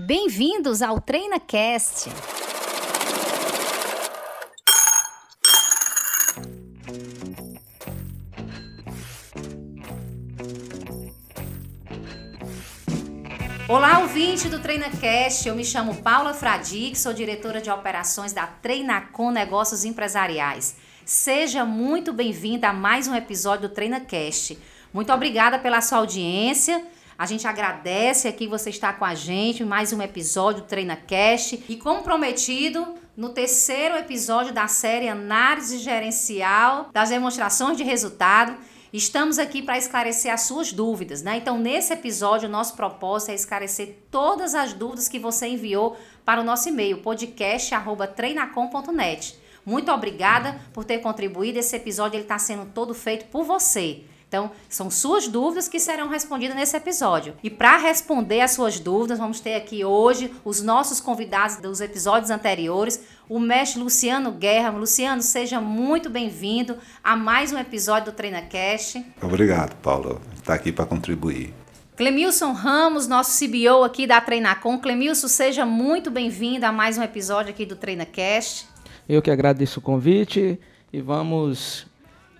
Bem-vindos ao TreinaCast. Olá, ouvinte do TreinaCast. Eu me chamo Paula Fradique, sou diretora de operações da Treinacom Negócios Empresariais. Seja muito bem-vinda a mais um episódio do TreinaCast. Muito obrigada pela sua audiência. A gente agradece aqui você estar com a gente mais um episódio do Treina Cash e como prometido, no terceiro episódio da série Análise Gerencial das Demonstrações de Resultado, Estamos aqui para esclarecer as suas dúvidas, né? Então, nesse episódio, nosso propósito é esclarecer todas as dúvidas que você enviou para o nosso e-mail, podcast.treinacom.net. Muito obrigada por ter contribuído. Esse episódio está sendo todo feito por você. Então, são suas dúvidas que serão respondidas nesse episódio. E para responder as suas dúvidas, vamos ter aqui hoje os nossos convidados dos episódios anteriores, o mestre Luciano Guerra. Luciano, seja muito bem-vindo a mais um episódio do TreinaCast. Obrigado, Paulo. Está aqui para contribuir. Clemilson Ramos, nosso CBO aqui da Treinacom. Clemilson, seja muito bem-vindo a mais um episódio aqui do TreinaCast. Eu que agradeço o convite e vamos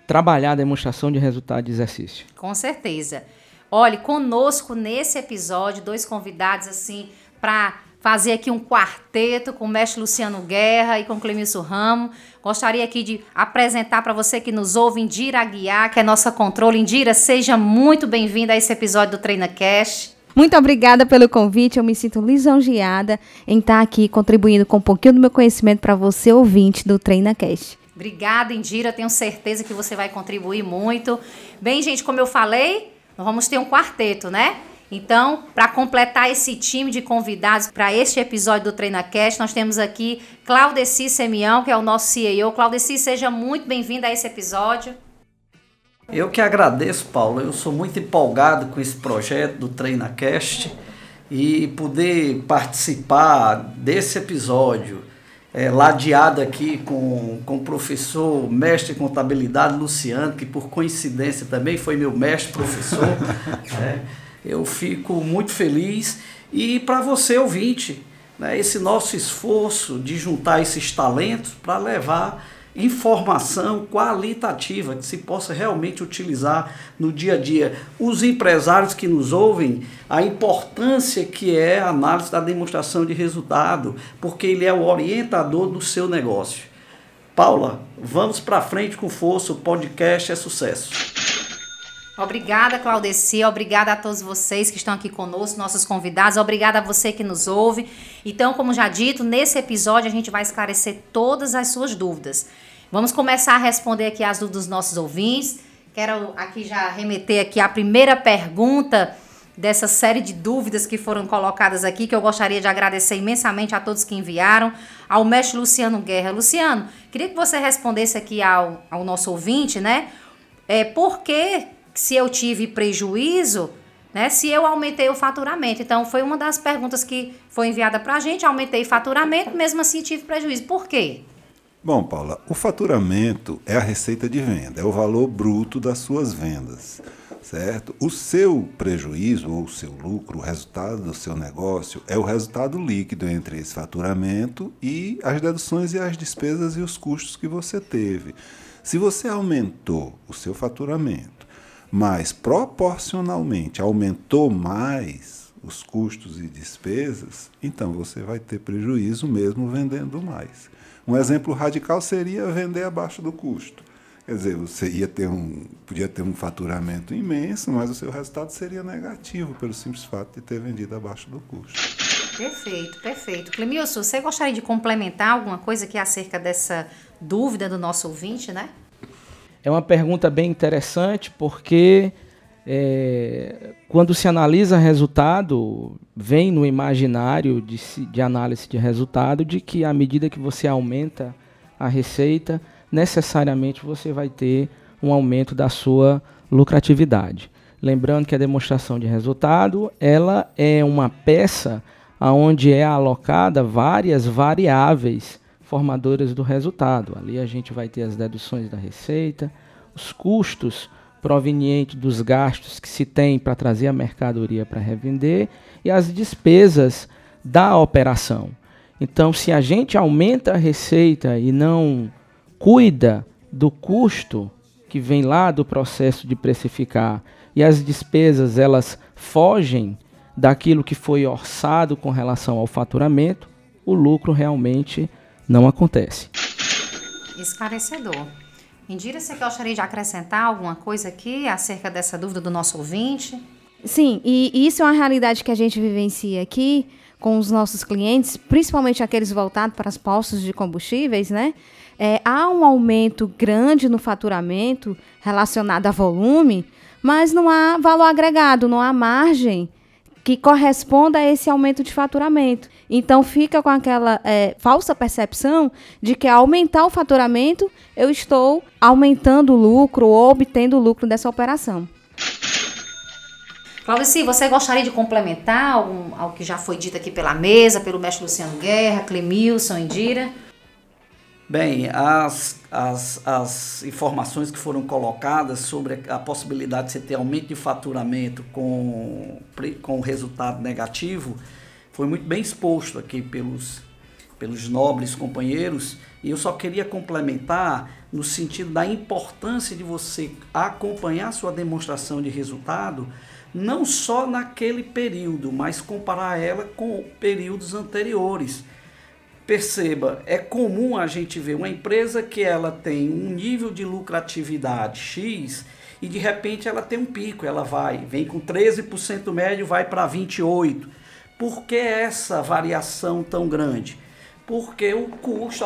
trabalhar a demonstração de resultado de exercício. Com certeza. Olhe, conosco nesse episódio, dois convidados assim para fazer aqui um quarteto com o mestre Luciano Guerra e com o Clemilson Ramo. Gostaria aqui de apresentar para você que nos ouve Indira Aguiar, que é nossa controle. Indira, seja muito bem-vinda a esse episódio do Treina Cash. Muito obrigada pelo convite. Eu me sinto lisonjeada em estar aqui contribuindo com um pouquinho do meu conhecimento para você, ouvinte do Treina Cash. Obrigada, Indira. Tenho certeza que você vai contribuir muito. Bem, gente, como eu falei, nós vamos ter um quarteto, né? Então, para completar esse time de convidados para este episódio do TreinaCast, nós temos aqui Claudeci Semião, que é o nosso CEO. Claudeci, seja muito bem-vinda a esse episódio. Eu que agradeço, Paulo. Eu sou muito empolgado com esse projeto do TreinaCast e poder participar desse episódio é, ladeado aqui com, com o professor, mestre de contabilidade, Luciano, que por coincidência também foi meu mestre professor. é, eu fico muito feliz. E para você, ouvinte, né, esse nosso esforço de juntar esses talentos para levar informação qualitativa que se possa realmente utilizar no dia a dia. Os empresários que nos ouvem, a importância que é a análise da demonstração de resultado, porque ele é o orientador do seu negócio. Paula, vamos para frente com força, o podcast é sucesso. Obrigada, Claudeci. Obrigada a todos vocês que estão aqui conosco, nossos convidados. Obrigada a você que nos ouve. Então, como já dito, nesse episódio a gente vai esclarecer todas as suas dúvidas. Vamos começar a responder aqui as dúvidas dos nossos ouvintes. Quero aqui já remeter aqui a primeira pergunta dessa série de dúvidas que foram colocadas aqui, que eu gostaria de agradecer imensamente a todos que enviaram, ao mestre Luciano Guerra. Luciano, queria que você respondesse aqui ao, ao nosso ouvinte, né? É, por que, se eu tive prejuízo, né? Se eu aumentei o faturamento. Então, foi uma das perguntas que foi enviada para a gente, aumentei o faturamento, mesmo assim tive prejuízo. Por quê? Bom, Paula, o faturamento é a receita de venda, é o valor bruto das suas vendas, certo? O seu prejuízo ou o seu lucro, o resultado do seu negócio, é o resultado líquido entre esse faturamento e as deduções e as despesas e os custos que você teve. Se você aumentou o seu faturamento, mas proporcionalmente aumentou mais os custos e despesas, então você vai ter prejuízo mesmo vendendo mais. Um exemplo radical seria vender abaixo do custo. Quer dizer, você ia ter um, podia ter um faturamento imenso, mas o seu resultado seria negativo pelo simples fato de ter vendido abaixo do custo. Perfeito, perfeito. Clemilson, você gostaria de complementar alguma coisa aqui acerca dessa dúvida do nosso ouvinte, né? É uma pergunta bem interessante porque é, quando se analisa resultado, vem no imaginário de, de análise de resultado de que à medida que você aumenta a receita, necessariamente você vai ter um aumento da sua lucratividade. Lembrando que a demonstração de resultado, ela é uma peça onde é alocada várias variáveis formadoras do resultado. Ali a gente vai ter as deduções da receita, os custos proveniente dos gastos que se tem para trazer a mercadoria para revender e as despesas da operação. Então, se a gente aumenta a receita e não cuida do custo que vem lá do processo de precificar e as despesas elas fogem daquilo que foi orçado com relação ao faturamento, o lucro realmente não acontece. Esclarecedor. Indira, você gostaria de acrescentar alguma coisa aqui acerca dessa dúvida do nosso ouvinte? Sim, e isso é uma realidade que a gente vivencia aqui com os nossos clientes, principalmente aqueles voltados para os postos de combustíveis, né? É, há um aumento grande no faturamento relacionado a volume, mas não há valor agregado, não há margem que corresponda a esse aumento de faturamento. Então fica com aquela é, falsa percepção de que ao aumentar o faturamento, eu estou aumentando o lucro ou obtendo o lucro dessa operação. Claudici, você gostaria de complementar algum, algo que já foi dito aqui pela mesa, pelo mestre Luciano Guerra, Clemilson, Indira? Bem, as, as, as informações que foram colocadas sobre a possibilidade de você ter aumento de faturamento com, com resultado negativo foi muito bem exposto aqui pelos, pelos nobres companheiros. E eu só queria complementar no sentido da importância de você acompanhar sua demonstração de resultado não só naquele período, mas comparar ela com períodos anteriores Perceba, é comum a gente ver uma empresa que ela tem um nível de lucratividade X e de repente ela tem um pico, ela vai, vem com 13% médio, vai para 28. Por que essa variação tão grande? Porque o custo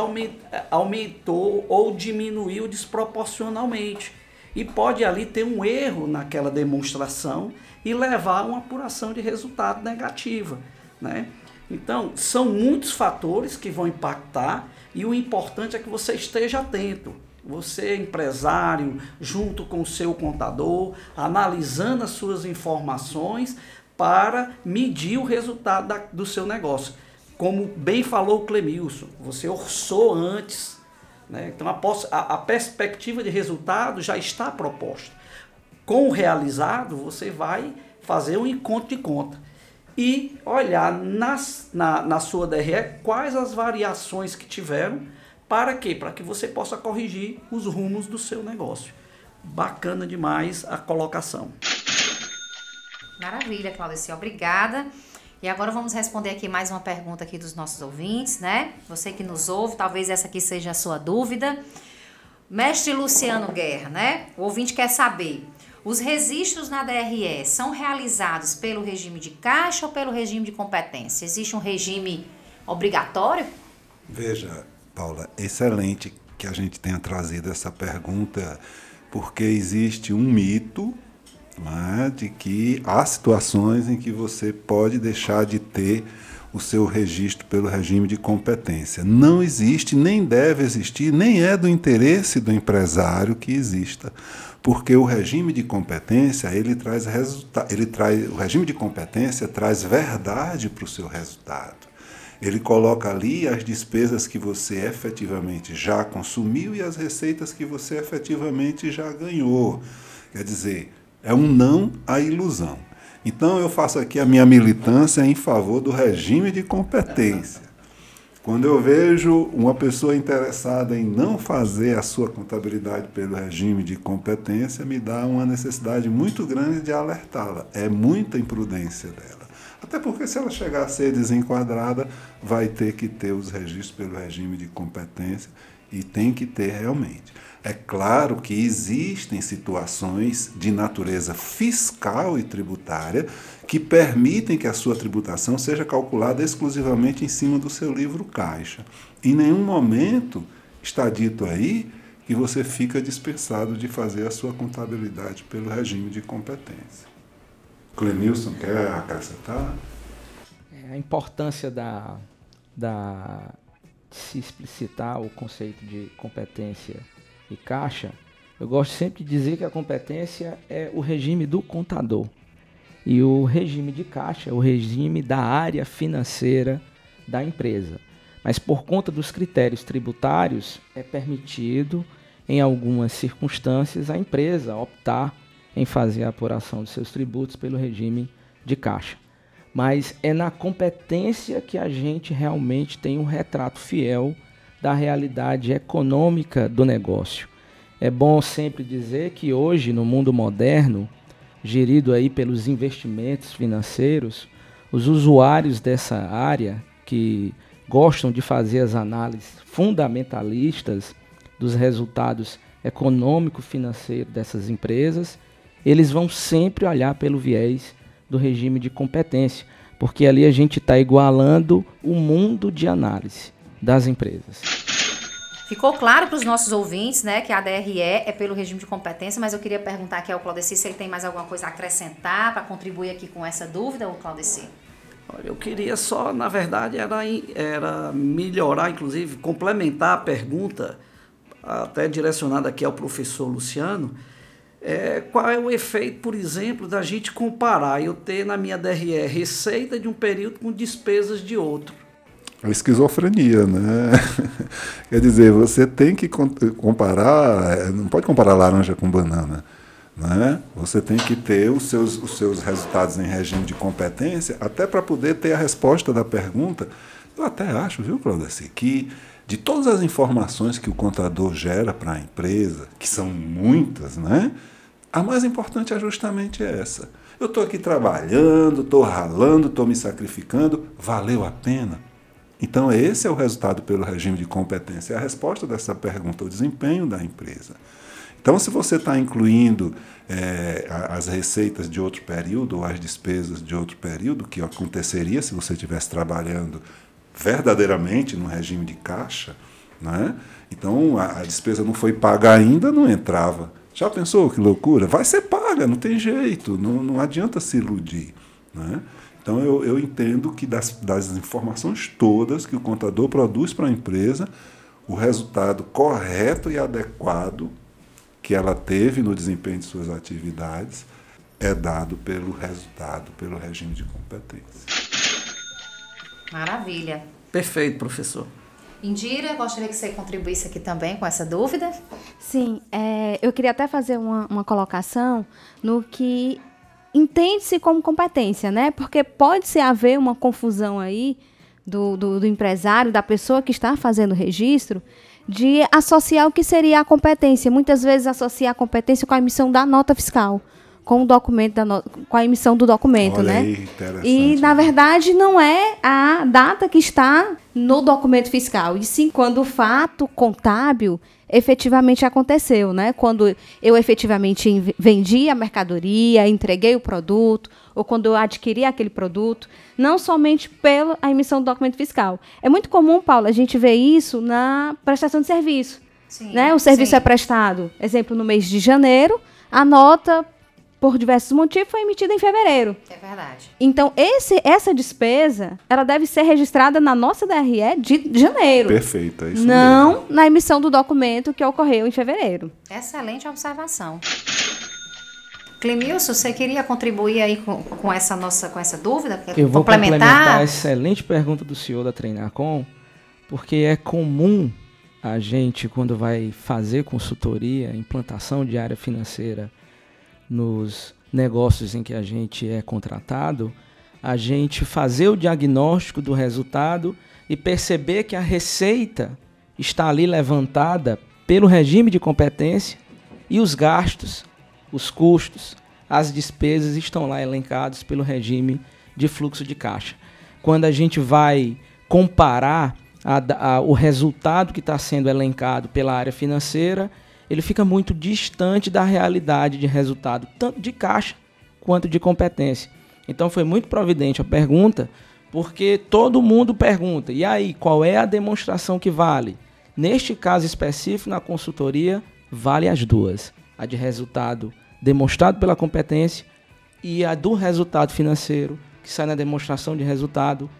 aumentou ou diminuiu desproporcionalmente. E pode ali ter um erro naquela demonstração e levar a uma apuração de resultado negativa, né? Então, são muitos fatores que vão impactar e o importante é que você esteja atento. Você, empresário, junto com o seu contador, analisando as suas informações para medir o resultado da, do seu negócio. Como bem falou o Clemilson, você orçou antes. Né? Então, a, a, a perspectiva de resultado já está proposta. Com o realizado, você vai fazer um encontro de conta e olhar nas, na, na sua DRE quais as variações que tiveram. Para quê? Para que você possa corrigir os rumos do seu negócio. Bacana demais a colocação. Maravilha, Claudice. Obrigada. E agora vamos responder aqui mais uma pergunta aqui dos nossos ouvintes, né? Você que nos ouve, talvez essa aqui seja a sua dúvida. Mestre Luciano Guerra, né? O ouvinte quer saber os registros na DRE são realizados pelo regime de caixa ou pelo regime de competência? Existe um regime obrigatório? Veja, Paula, excelente que a gente tenha trazido essa pergunta, porque existe um mito é, de que há situações em que você pode deixar de ter o seu registro pelo regime de competência. Não existe, nem deve existir, nem é do interesse do empresário que exista porque o regime de competência ele traz ele traz o regime de competência traz verdade para o seu resultado. Ele coloca ali as despesas que você efetivamente já consumiu e as receitas que você efetivamente já ganhou. Quer dizer, é um não à ilusão. Então eu faço aqui a minha militância em favor do regime de competência. Quando eu vejo uma pessoa interessada em não fazer a sua contabilidade pelo regime de competência, me dá uma necessidade muito grande de alertá-la. É muita imprudência dela. Até porque, se ela chegar a ser desenquadrada, vai ter que ter os registros pelo regime de competência e tem que ter realmente. É claro que existem situações de natureza fiscal e tributária que permitem que a sua tributação seja calculada exclusivamente em cima do seu livro caixa. Em nenhum momento está dito aí que você fica dispensado de fazer a sua contabilidade pelo regime de competência. Clemilson quer acrescentar? É, a importância da, da se explicitar o conceito de competência e caixa, eu gosto sempre de dizer que a competência é o regime do contador. E o regime de caixa o regime da área financeira da empresa. Mas por conta dos critérios tributários, é permitido, em algumas circunstâncias, a empresa optar em fazer a apuração de seus tributos pelo regime de caixa. mas é na competência que a gente realmente tem um retrato fiel da realidade econômica do negócio. É bom sempre dizer que hoje, no mundo moderno, gerido aí pelos investimentos financeiros, os usuários dessa área que gostam de fazer as análises fundamentalistas dos resultados econômico-financeiros dessas empresas, eles vão sempre olhar pelo viés do regime de competência, porque ali a gente está igualando o mundo de análise das empresas. Ficou claro para os nossos ouvintes, né, que a DRE é pelo regime de competência, mas eu queria perguntar aqui ao Claudeci se ele tem mais alguma coisa a acrescentar para contribuir aqui com essa dúvida, o Claudeci. Olha, eu queria só, na verdade, era, era melhorar, inclusive, complementar a pergunta, até direcionada aqui ao professor Luciano, é, qual é o efeito, por exemplo, da gente comparar eu ter na minha DRE receita de um período com despesas de outro a esquizofrenia, né? Quer dizer, você tem que comparar, é, não pode comparar laranja com banana, né? Você tem que ter os seus, os seus resultados em regime de competência, até para poder ter a resposta da pergunta. Eu até acho, viu, Claudeci, que de todas as informações que o contador gera para a empresa, que são muitas, né? A mais importante é justamente essa. Eu estou aqui trabalhando, estou ralando, estou me sacrificando, valeu a pena? Então, esse é o resultado pelo regime de competência. É a resposta dessa pergunta, o desempenho da empresa. Então, se você está incluindo é, as receitas de outro período ou as despesas de outro período, que aconteceria se você estivesse trabalhando verdadeiramente no regime de caixa, né? então a, a despesa não foi paga ainda, não entrava. Já pensou que loucura? Vai ser paga, não tem jeito, não, não adianta se iludir. Né? Então eu, eu entendo que das, das informações todas que o contador produz para a empresa, o resultado correto e adequado que ela teve no desempenho de suas atividades é dado pelo resultado, pelo regime de competência. Maravilha. Perfeito, professor. Indira, gostaria que você contribuísse aqui também com essa dúvida. Sim, é, eu queria até fazer uma, uma colocação no que entende-se como competência, né? Porque pode se haver uma confusão aí do, do, do, empresário, da pessoa que está fazendo o registro, de associar o que seria a competência. Muitas vezes associar a competência com a emissão da nota fiscal, com o documento da no... com a emissão do documento, Olha né? Aí, e na verdade não é a data que está no documento fiscal, e sim quando o fato contábil efetivamente aconteceu, né? Quando eu efetivamente vendi a mercadoria, entreguei o produto, ou quando eu adquiri aquele produto, não somente pela emissão do documento fiscal. É muito comum, Paulo, a gente ver isso na prestação de serviço. Sim, né? O serviço sim. é prestado, exemplo, no mês de janeiro, a nota por diversos motivos, foi emitida em fevereiro. É verdade. Então, esse, essa despesa, ela deve ser registrada na nossa DRE de janeiro. Perfeito, é isso Não mesmo. na emissão do documento que ocorreu em fevereiro. Excelente observação. Clemilson, você queria contribuir aí com, com, essa nossa com essa dúvida? Eu vou complementar? complementar a excelente pergunta do senhor da Treinacom, porque é comum a gente, quando vai fazer consultoria, implantação de área financeira, nos negócios em que a gente é contratado, a gente fazer o diagnóstico do resultado e perceber que a receita está ali levantada pelo regime de competência e os gastos, os custos, as despesas estão lá elencados pelo regime de fluxo de caixa. Quando a gente vai comparar a, a, o resultado que está sendo elencado pela área financeira ele fica muito distante da realidade de resultado, tanto de caixa quanto de competência. Então foi muito providente a pergunta, porque todo mundo pergunta: e aí, qual é a demonstração que vale? Neste caso específico, na consultoria, vale as duas: a de resultado demonstrado pela competência e a do resultado financeiro, que sai na demonstração de resultado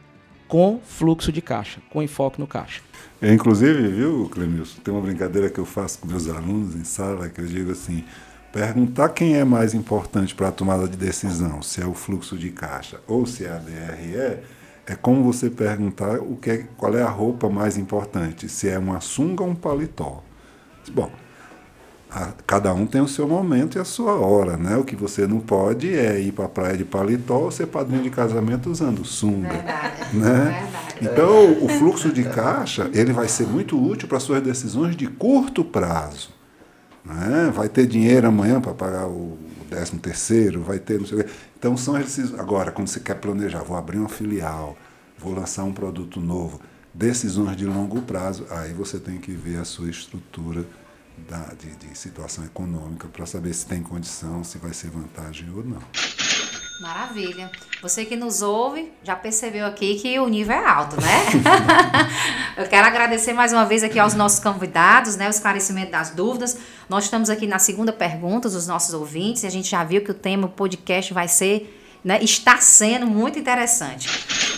com fluxo de caixa, com enfoque no caixa. É, inclusive, viu, Clemilson, tem uma brincadeira que eu faço com meus alunos em sala, que eu digo assim, perguntar quem é mais importante para a tomada de decisão, se é o fluxo de caixa ou se é a DRE, é como você perguntar o que é, qual é a roupa mais importante, se é uma sunga ou um paletó. Bom, a, cada um tem o seu momento e a sua hora, né? O que você não pode é ir para a praia de paletó ou ser padrinho de casamento usando sunga, Verdade. né? Verdade. Então, o fluxo de caixa, ele vai ser muito útil para suas decisões de curto prazo. Né? Vai ter dinheiro amanhã para pagar o 13 terceiro, vai ter não sei o quê. Então, são esses... Agora, quando você quer planejar, vou abrir uma filial, vou lançar um produto novo, decisões de longo prazo, aí você tem que ver a sua estrutura da, de, de situação econômica para saber se tem condição, se vai ser vantagem ou não. Maravilha. Você que nos ouve já percebeu aqui que o nível é alto, né? Eu quero agradecer mais uma vez aqui aos nossos convidados, né? O esclarecimento das dúvidas. Nós estamos aqui na segunda pergunta dos nossos ouvintes e a gente já viu que o tema, podcast vai ser, né? Está sendo muito interessante.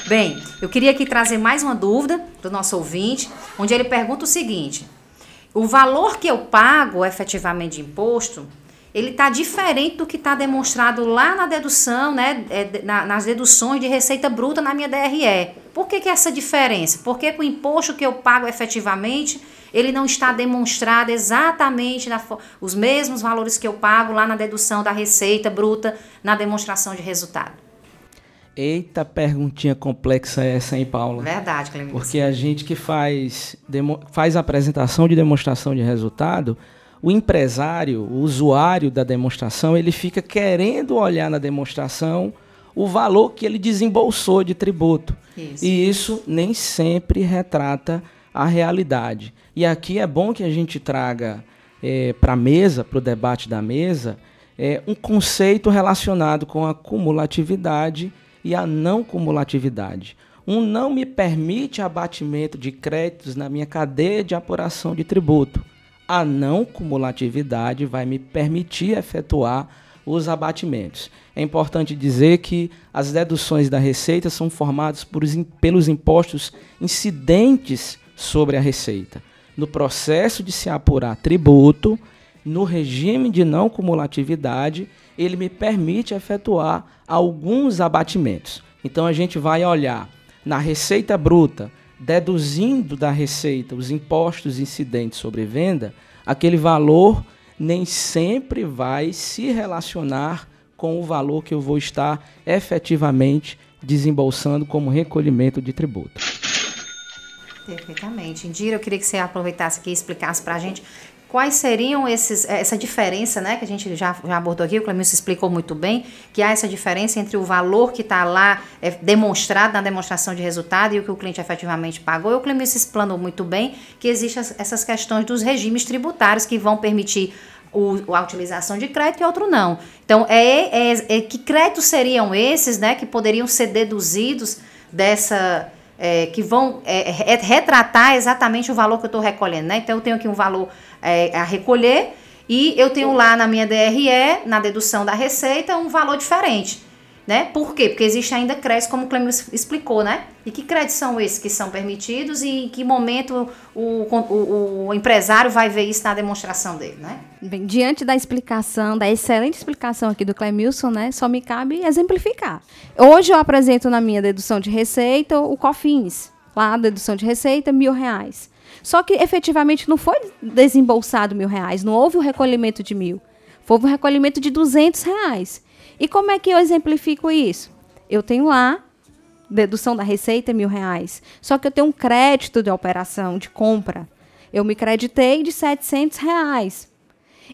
Bem, eu queria aqui trazer mais uma dúvida do nosso ouvinte, onde ele pergunta o seguinte: o valor que eu pago efetivamente de imposto, ele está diferente do que está demonstrado lá na dedução, né, é, na- nas deduções de receita bruta na minha DRE. Por que, que essa diferença? Porque o imposto que eu pago efetivamente, ele não está demonstrado exatamente na os mesmos valores que eu pago lá na dedução da receita bruta na demonstração de resultado. Eita perguntinha complexa essa, hein, Paula? Verdade, Clemilson. Porque a gente que faz, demo- faz apresentação de demonstração de resultado, o empresário, o usuário da demonstração, ele fica querendo olhar na demonstração o valor que ele desembolsou de tributo. Isso. E isso nem sempre retrata a realidade. E aqui é bom que a gente traga para a mesa, para o debate da mesa, é, um conceito relacionado com a cumulatividade e a não cumulatividade. Um não me permite abatimento de créditos na minha cadeia de apuração de tributo. A não cumulatividade vai me permitir efetuar os abatimentos. É importante dizer que as deduções da receita são formadas por pelos impostos incidentes sobre a receita. No processo de se apurar tributo, no regime de não cumulatividade, ele me permite efetuar alguns abatimentos. Então a gente vai olhar na receita bruta, deduzindo da receita os impostos incidentes sobre venda, aquele valor nem sempre vai se relacionar com o valor que eu vou estar efetivamente desembolsando como recolhimento de tributo. Perfeitamente. Indira, eu queria que você aproveitasse aqui e explicasse para a gente quais seriam esses, eh, essa diferença, né, que a gente já, já abordou aqui, o Clemilson explicou muito bem, que há essa diferença entre o valor que está lá é, demonstrado na demonstração de resultado e o que o cliente efetivamente pagou. E o Clemilson explanou muito bem que existem as- essas questões dos regimes tributários que vão permitir o, a utilização de crédito e outro não. Então, é, é- é- que créditos seriam esses, né, que poderiam ser deduzidos dessa é, que vão é, re- retratar exatamente o valor que eu estou recolhendo, né? Então eu tenho aqui um valor é, a recolher e eu tenho lá na minha DRE, na dedução da receita, um valor diferente, né? Por quê? Porque existe ainda créditos, como o Clemio explicou, né? E que créditos são esses que são permitidos e em que momento o, o, o empresário vai ver isso na demonstração dele, né? Bem, diante da explicação, da excelente explicação aqui do Clemilson, né, só me cabe exemplificar. Hoje eu apresento na minha dedução de receita o COFINS, lá a dedução de receita, mil reais. Só que efetivamente não foi desembolsado mil reais, não houve o recolhimento de mil. Houve um recolhimento de 200 reais. E como é que eu exemplifico isso? Eu tenho lá dedução da receita mil reais. Só que eu tenho um crédito de operação, de compra. Eu me creditei de 700 reais.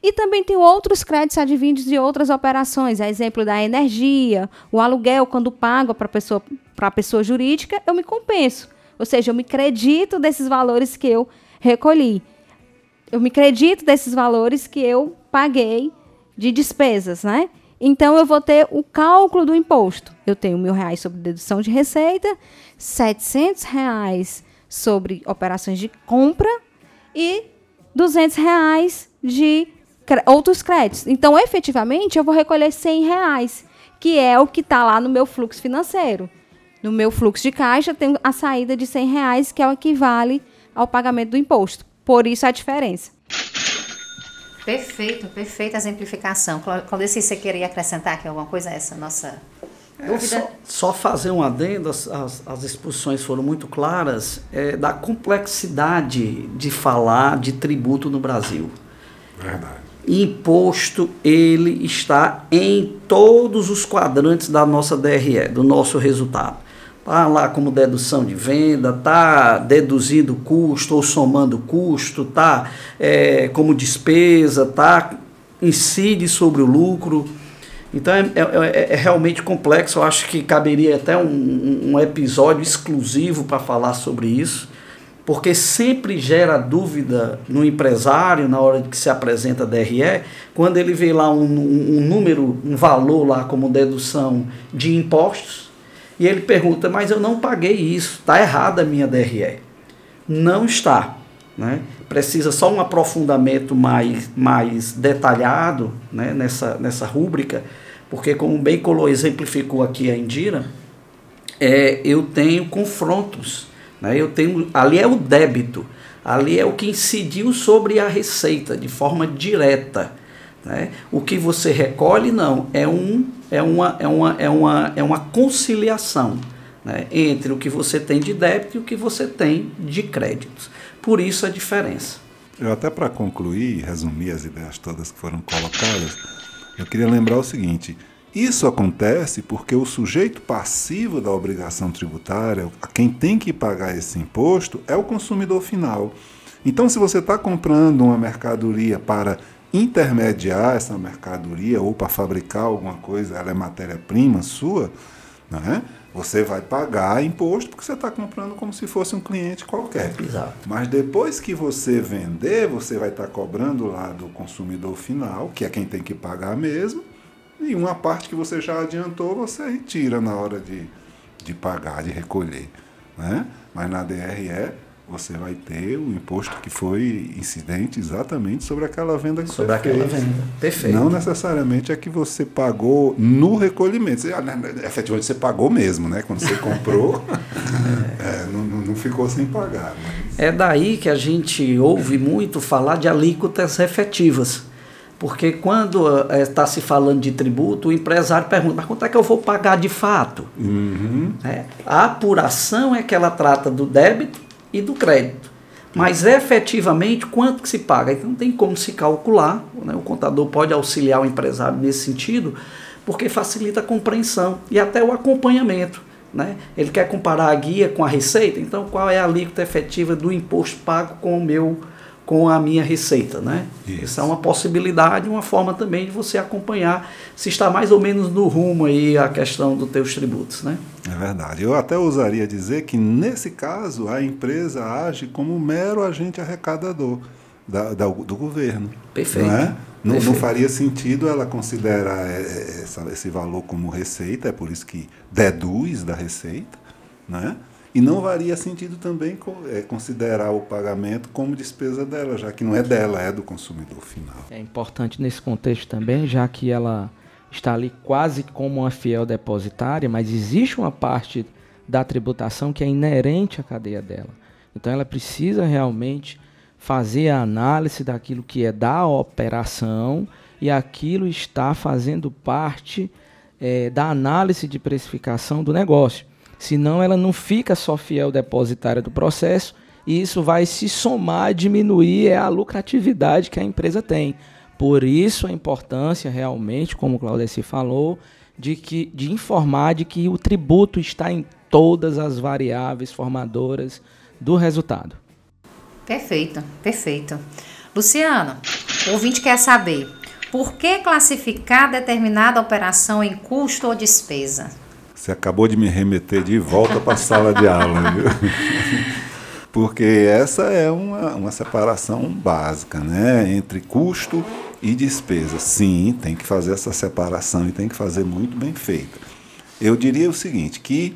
E também tem outros créditos advindos de outras operações, a exemplo da energia, o aluguel, quando pago para a pessoa, pra pessoa jurídica, eu me compenso. Ou seja, eu me credito desses valores que eu recolhi. Eu me credito desses valores que eu paguei de despesas, né? Então, eu vou ter o cálculo do imposto. Eu tenho mil reais sobre dedução de receita, 700 reais sobre operações de compra e 200 reais de outros créditos. Então, efetivamente, eu vou recolher 100 reais, que é o que está lá no meu fluxo financeiro. No meu fluxo de caixa, tem a saída de 100 reais, que é o equivale ao pagamento do imposto. Por isso, a diferença. Perfeito, perfeita exemplificação. Clau- Claudeci, você queria acrescentar aqui alguma coisa a essa nossa É, dúvida? só, só fazer um adendo, as, as, as exposições foram muito claras, é, da complexidade de falar de tributo no Brasil. Verdade. imposto ele está em todos os quadrantes da nossa DRE, do nosso resultado. Está lá como dedução de venda, está deduzindo custo ou somando custo, está é, como despesa, está incide sobre o lucro. Então é, é, é, é, realmente complexo. Eu acho que caberia até um, um episódio exclusivo para falar sobre isso porque sempre gera dúvida no empresário na hora que se apresenta a DRE, quando ele vê lá um, um, um número, um valor lá como dedução de impostos, e ele pergunta, mas eu não paguei isso, está errada a minha DRE. Não está. Né? Precisa só um aprofundamento mais, mais detalhado né? nessa, nessa rúbrica, porque como bem exemplificou aqui a Indira, é, eu tenho confrontos né? Eu tenho, ali é o débito, ali é o que incidiu sobre a receita de forma direta. Né? O que você recolhe, não, é, um, é, uma, é, uma, é, uma, é uma conciliação né? entre o que você tem de débito e o que você tem de créditos. Por isso a diferença. Eu até para concluir, resumir as ideias todas que foram colocadas, eu queria lembrar o seguinte: isso acontece porque o sujeito passivo da obrigação tributária, a quem tem que pagar esse imposto, é o consumidor final. Então, se você está comprando uma mercadoria para intermediar essa mercadoria ou para fabricar alguma coisa, ela é matéria-prima sua, né? você vai pagar imposto porque você está comprando como se fosse um cliente qualquer. Exato. Mas depois que você vender, você vai estar tá cobrando lá do consumidor final, que é quem tem que pagar mesmo, e uma parte que você já adiantou, você retira na hora de, de pagar, de recolher. Né? Mas na DRE você vai ter o imposto que foi incidente exatamente sobre aquela venda que sobre você aquela fez. venda. Perfeito. Não necessariamente é que você pagou no recolhimento. Você, ah, né, né, efetivamente você pagou mesmo, né? Quando você comprou, é. É, não, não, ficou sem pagar. Mas... É daí que a gente ouve muito falar de alíquotas efetivas. Porque quando está eh, se falando de tributo, o empresário pergunta, mas quanto é que eu vou pagar de fato? Uhum. É, a apuração é que ela trata do débito e do crédito. Mas efetivamente, quanto que se paga? Então não tem como se calcular, né? o contador pode auxiliar o empresário nesse sentido, porque facilita a compreensão e até o acompanhamento. Né? Ele quer comparar a guia com a receita, então qual é a alíquota efetiva do imposto pago com o meu com a minha receita, né? Isso. Isso é uma possibilidade, uma forma também de você acompanhar se está mais ou menos no rumo aí a questão dos teus tributos, né? É verdade. Eu até ousaria dizer que nesse caso a empresa age como mero agente arrecadador da, da do governo. Perfeito. Não, é? não, Perfeito. não faria sentido ela considerar é, é, essa, esse valor como receita, é por isso que deduz da receita, né? E não varia sentido também é, considerar o pagamento como despesa dela, já que não é dela, é do consumidor final. É importante nesse contexto também, já que ela está ali quase como uma fiel depositária, mas existe uma parte da tributação que é inerente à cadeia dela. Então ela precisa realmente fazer a análise daquilo que é da operação e aquilo está fazendo parte é, da análise de precificação do negócio. Senão ela não fica só fiel depositária do processo e isso vai se somar, diminuir a lucratividade que a empresa tem. Por isso a importância realmente, como o Claudeci falou, de, que, de informar de que o tributo está em todas as variáveis formadoras do resultado. Perfeito, perfeito. Luciano, o ouvinte quer saber por que classificar determinada operação em custo ou despesa? Você acabou de me remeter de volta para a sala de aula, viu? Porque essa é uma, uma separação básica, né? Entre custo e despesa. Sim, tem que fazer essa separação e tem que fazer muito bem feita. Eu diria o seguinte, que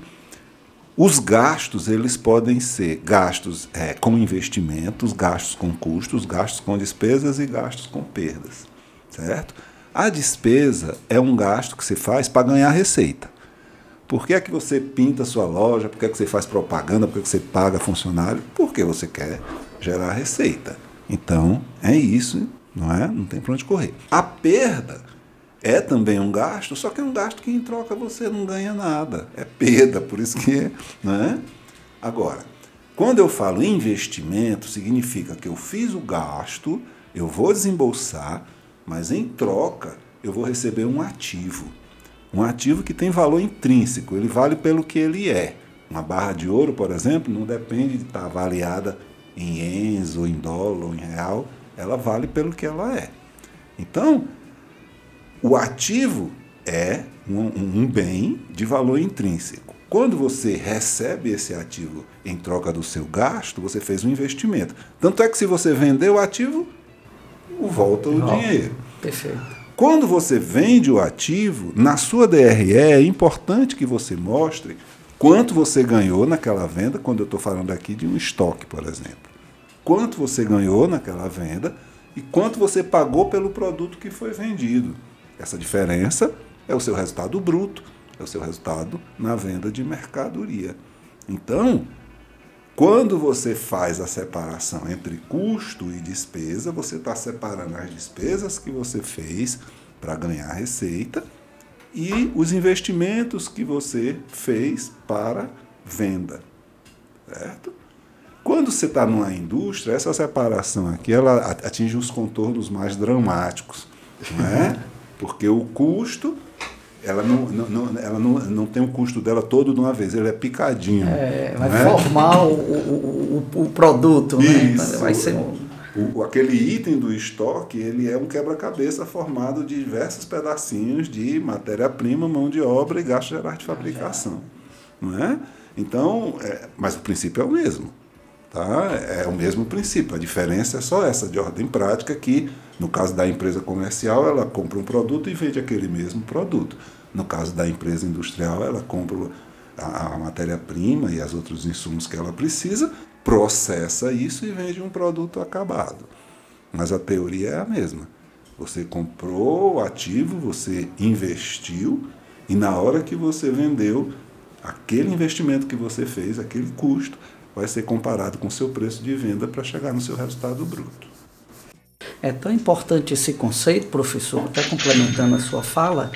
os gastos, eles podem ser gastos é, com investimentos, gastos com custos, gastos com despesas e gastos com perdas, certo? A despesa é um gasto que se faz para ganhar receita. Por que é que você pinta sua loja? Por que é que você faz propaganda? Por que, é que você paga funcionário? Porque você quer gerar receita. Então, é isso, não é? Não tem para onde correr. A perda é também um gasto, só que é um gasto que em troca você não ganha nada. É perda, por isso que, é? Agora, quando eu falo investimento, significa que eu fiz o gasto, eu vou desembolsar, Mas em troca, eu vou receber um ativo. Um ativo que tem valor intrínseco, ele vale pelo que ele é. Uma barra de ouro, por exemplo, não depende de estar avaliada em ienes, ou em dólar, ou em real, ela vale pelo que ela é. Então, o ativo é um, um bem de valor intrínseco. Quando você recebe esse ativo em troca do seu gasto, você fez um investimento. Tanto é que se você vender o ativo, volta o dinheiro. Perfeito. Quando você vende o ativo, na sua DRE é importante que você mostre quanto você ganhou naquela venda, quando eu estou falando aqui de um estoque, por exemplo. Quanto você ganhou naquela venda e quanto você pagou pelo produto que foi vendido. Essa diferença é o seu resultado bruto, é o seu resultado na venda de mercadoria. Então, quando você faz a separação entre custo e despesa, você está separando as despesas que você fez para ganhar receita e os investimentos que você fez para venda. Certo? Quando você está numa indústria, essa separação aqui ela atinge os contornos mais dramáticos. Não é? Porque o custo, ela não, não, não, ela não, não tem o custo dela todo de uma vez, ele é picadinho. É, vai é? formar o, o, o, produto, né? Isso. Vai ser o, aquele item do estoque, ele é um quebra-cabeça formado de diversos pedacinhos de matéria-prima, mão de obra e gasto geral de fabricação. Não é? Então, é, mas o princípio é o mesmo. Tá? É o mesmo princípio. A diferença é só essa de ordem prática que, no caso da empresa comercial, ela compra um produto e vende aquele mesmo produto. No caso da empresa industrial, ela compra a, a matéria-prima e os outros insumos que ela precisa, processa isso e vende um produto acabado. Mas a teoria é a mesma. Você comprou o ativo, você investiu e na hora que você vendeu, aquele investimento que você fez, aquele custo, vai ser comparado com o seu preço de venda para chegar no seu resultado bruto. É tão importante esse conceito, professor, até complementando a sua fala,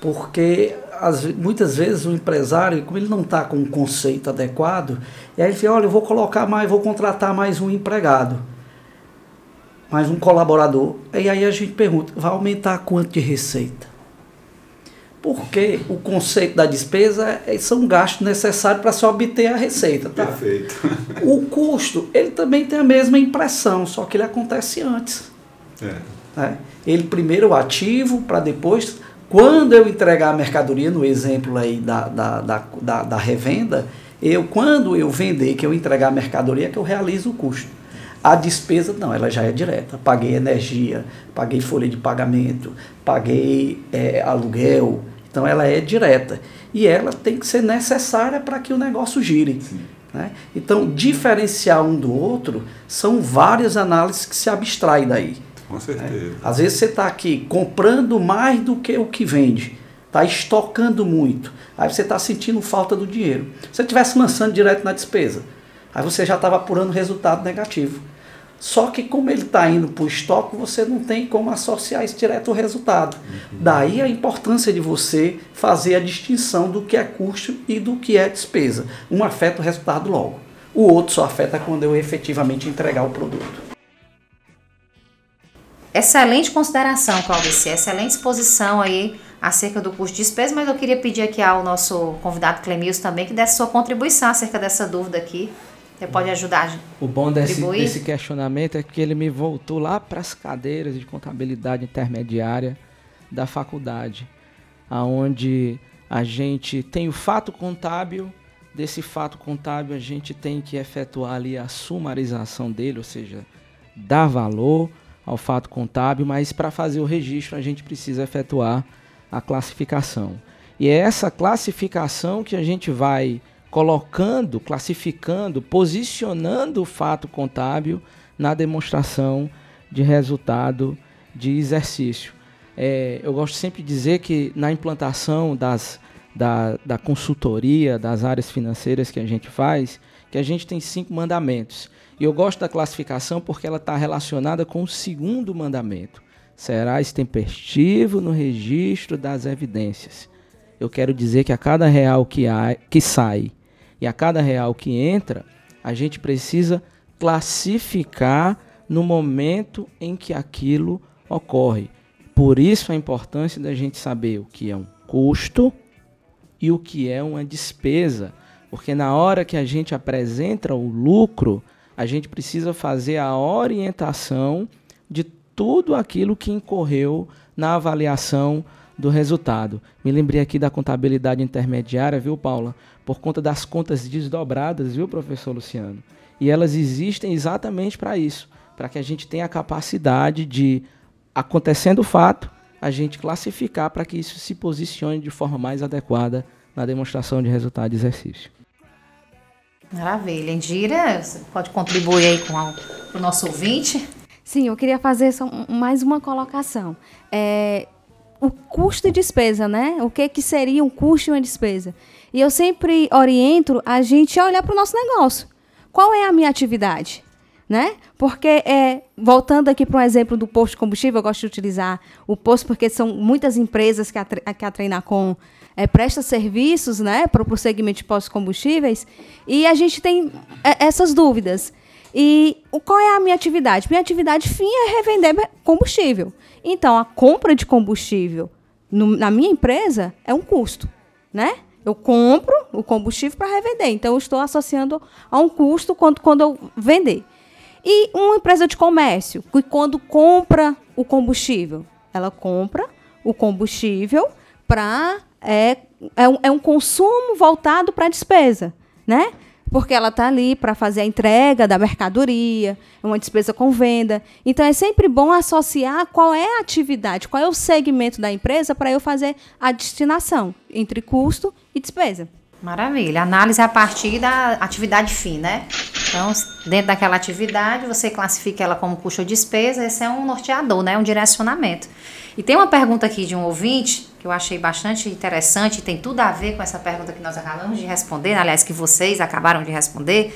porque as, muitas vezes o empresário, como ele não está com um conceito adequado, e aí ele fala, olha, eu vou colocar mais, vou contratar mais um empregado, mais um colaborador. E aí a gente pergunta, vai aumentar quanto de receita? Porque o conceito da despesa é, são gastos necessários para se obter a receita. Tá? Perfeito. O custo, ele também tem a mesma impressão, só que ele acontece antes. É. Né? Ele primeiro ativo, para depois, quando eu entregar a mercadoria, no exemplo aí da, da, da, da, da revenda, eu, quando eu vender, que eu entregar a mercadoria, é que eu realizo o custo. A despesa, não, ela já é direta. Paguei energia, paguei folha de pagamento, paguei é, aluguel. Então, ela é direta. E ela tem que ser necessária para que o negócio gire. Né? Então, diferenciar um do outro são várias análises que se abstraem daí. Com certeza. Né? Às vezes você está aqui comprando mais do que o que vende, está estocando muito, aí você está sentindo falta do dinheiro. Se você estivesse lançando direto na despesa, aí você já estava apurando resultado negativo. Só que como ele está indo para o estoque, você não tem como associar isso direto ao resultado. Uhum. Daí a importância de você fazer a distinção do que é custo e do que é despesa. Um afeta o resultado logo. O outro só afeta quando eu efetivamente entregar o produto. Excelente consideração, Claudice, excelente exposição aí acerca do custo de despesa, mas eu queria pedir aqui ao nosso convidado Clemils também que desse sua contribuição acerca dessa dúvida aqui. Você pode ajudar O bom desse, desse questionamento é que ele me voltou lá para as cadeiras de contabilidade intermediária da faculdade, aonde a gente tem o fato contábil, desse fato contábil a gente tem que efetuar ali a sumarização dele, ou seja, dar valor, ao fato contábil, mas para fazer o registro a gente precisa efetuar a classificação. E é essa classificação que a gente vai colocando, classificando, posicionando o fato contábil na demonstração de resultado de exercício. É, eu gosto sempre de dizer que na implantação das, da, da consultoria, das áreas financeiras que a gente faz, que a gente tem cinco mandamentos. E eu gosto da classificação porque ela está relacionada com o segundo mandamento. Serás tempestivo no registro das evidências. Eu quero dizer que a cada real que, há, que sai e a cada real que entra, a gente precisa classificar no momento em que aquilo ocorre. Por isso a importância da gente saber o que é um custo e o que é uma despesa. Porque na hora que a gente apresenta o lucro, a gente precisa fazer a orientação de tudo aquilo que incorreu na avaliação do resultado. Me lembrei aqui da contabilidade intermediária, viu, Paula? Por conta das contas desdobradas, viu, professor Luciano? E elas existem exatamente para isso, para que a gente tenha a capacidade de, acontecendo o fato, a gente classificar para que isso se posicione de forma mais adequada na demonstração de resultado de exercício. Maravilha. Indira, você pode contribuir aí com o nosso ouvinte? Sim, eu queria fazer só mais uma colocação. É, o custo e despesa, né? O que, que seria um custo e uma despesa? E eu sempre oriento a gente a olhar para o nosso negócio. Qual é a minha atividade? Né? Porque, é, voltando aqui para um exemplo do posto de combustível, eu gosto de utilizar o posto porque são muitas empresas que a, que a Treinacom é, presta serviços né, para o segmento de postos combustíveis e a gente tem é, essas dúvidas. E qual é a minha atividade? Minha atividade fim é revender combustível. Então, a compra de combustível no, na minha empresa é um custo, né? Eu compro o combustível para revender. Então, eu estou associando a um custo quando, quando eu vender. E uma empresa de comércio, que quando compra o combustível, ela compra o combustível para. É, é, um, é um consumo voltado para a despesa, né? Porque ela está ali para fazer a entrega da mercadoria, uma despesa com venda. Então é sempre bom associar qual é a atividade, qual é o segmento da empresa para eu fazer a destinação entre custo e despesa. Maravilha. Análise a partir da atividade fim, né? Então, dentro daquela atividade, você classifica ela como custo ou despesa, esse é um norteador, né? Um direcionamento. E tem uma pergunta aqui de um ouvinte que eu achei bastante interessante, tem tudo a ver com essa pergunta que nós acabamos de responder, aliás, que vocês acabaram de responder,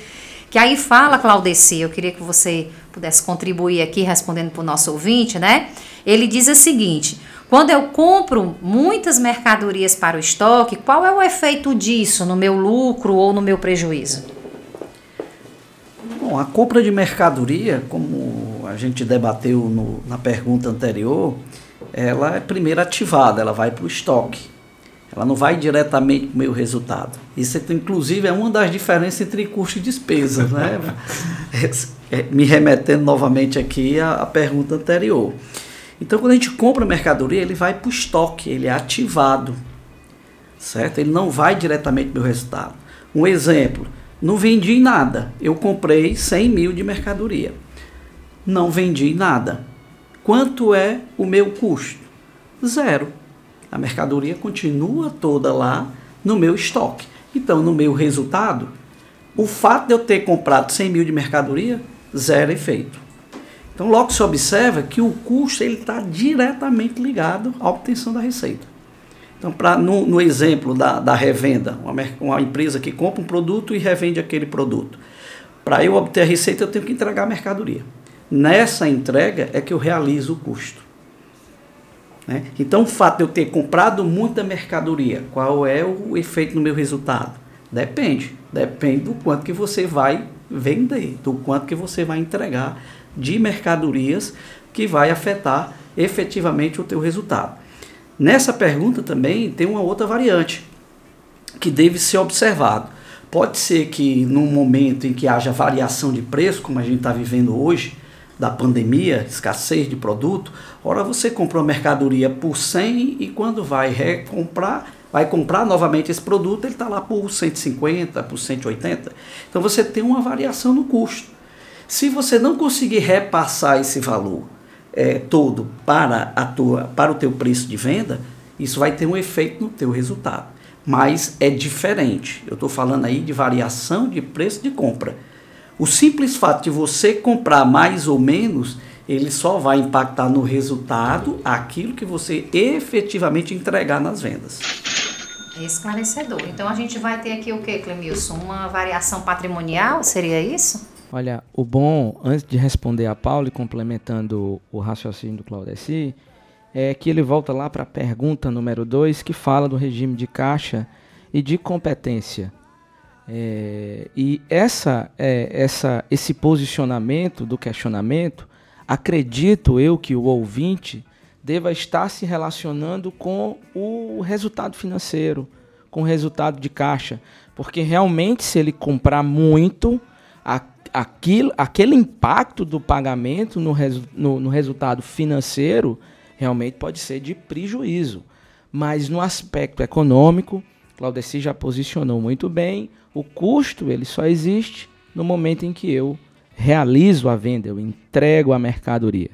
que aí fala, Claudeci, eu queria que você pudesse contribuir aqui respondendo para o nosso ouvinte, né? Ele diz o seguinte: quando eu compro muitas mercadorias para o estoque, qual é o efeito disso no meu lucro ou no meu prejuízo? Bom, a compra de mercadoria, como a gente debateu no, na pergunta anterior, ela é primeiro ativada, ela vai para o estoque. Ela não vai diretamente para o meu resultado. Isso, inclusive, é uma das diferenças entre custo e despesa. Né? É, me remetendo novamente aqui à, à pergunta anterior. Então, quando a gente compra mercadoria, ele vai para o estoque, ele é ativado. Certo? Ele não vai diretamente para o meu resultado. Um exemplo, não vendi nada. Eu comprei 100 mil de mercadoria. Não vendi nada Quanto é o meu custo? Zero. A mercadoria continua toda lá no meu estoque. Então, no meu resultado, o fato de eu ter comprado 100 mil de mercadoria, zero efeito. Então, logo se observa que o custo está diretamente ligado à obtenção da receita. Então, pra, no, no exemplo da, da revenda, uma, uma empresa que compra um produto e revende aquele produto. Para eu obter a receita, eu tenho que entregar a mercadoria. Nessa entrega é que eu realizo o custo. Né? Então, o fato de eu ter comprado muita mercadoria, qual é o efeito no meu resultado? Depende. Depende do quanto que você vai vender, do quanto que você vai entregar de mercadorias que vai afetar efetivamente o teu resultado. Nessa pergunta também tem uma outra variante que deve ser observado. Pode ser que num momento em que haja variação de preço, como a gente está vivendo hoje, da pandemia, escassez de produto, ora você comprou a mercadoria por 100 e quando vai recomprar, vai comprar novamente esse produto, ele está lá por 150, por 180. Então você tem uma variação no custo. Se você não conseguir repassar esse valor é, todo para, a tua, para o teu preço de venda, isso vai ter um efeito no teu resultado. Mas é diferente. Eu estou falando aí de variação de preço de compra. O simples fato de você comprar mais ou menos, ele só vai impactar no resultado aquilo que você efetivamente entregar nas vendas. Esclarecedor. Então a gente vai ter aqui o que, Clemilson? Uma variação patrimonial? Seria isso? Olha, o bom, antes de responder a Paulo e complementando o raciocínio do Claudeci, é que ele volta lá para a pergunta número 2, que fala do regime de caixa e de competência. É, e essa, é, essa, esse posicionamento do questionamento, acredito eu que o ouvinte deva estar se relacionando com o resultado financeiro, com o resultado de caixa. Porque realmente, se ele comprar muito, a, aquilo, aquele impacto do pagamento no, resu, no, no resultado financeiro realmente pode ser de prejuízo. Mas no aspecto econômico, Claudeci já posicionou muito bem, o custo ele só existe no momento em que eu realizo a venda, eu entrego a mercadoria.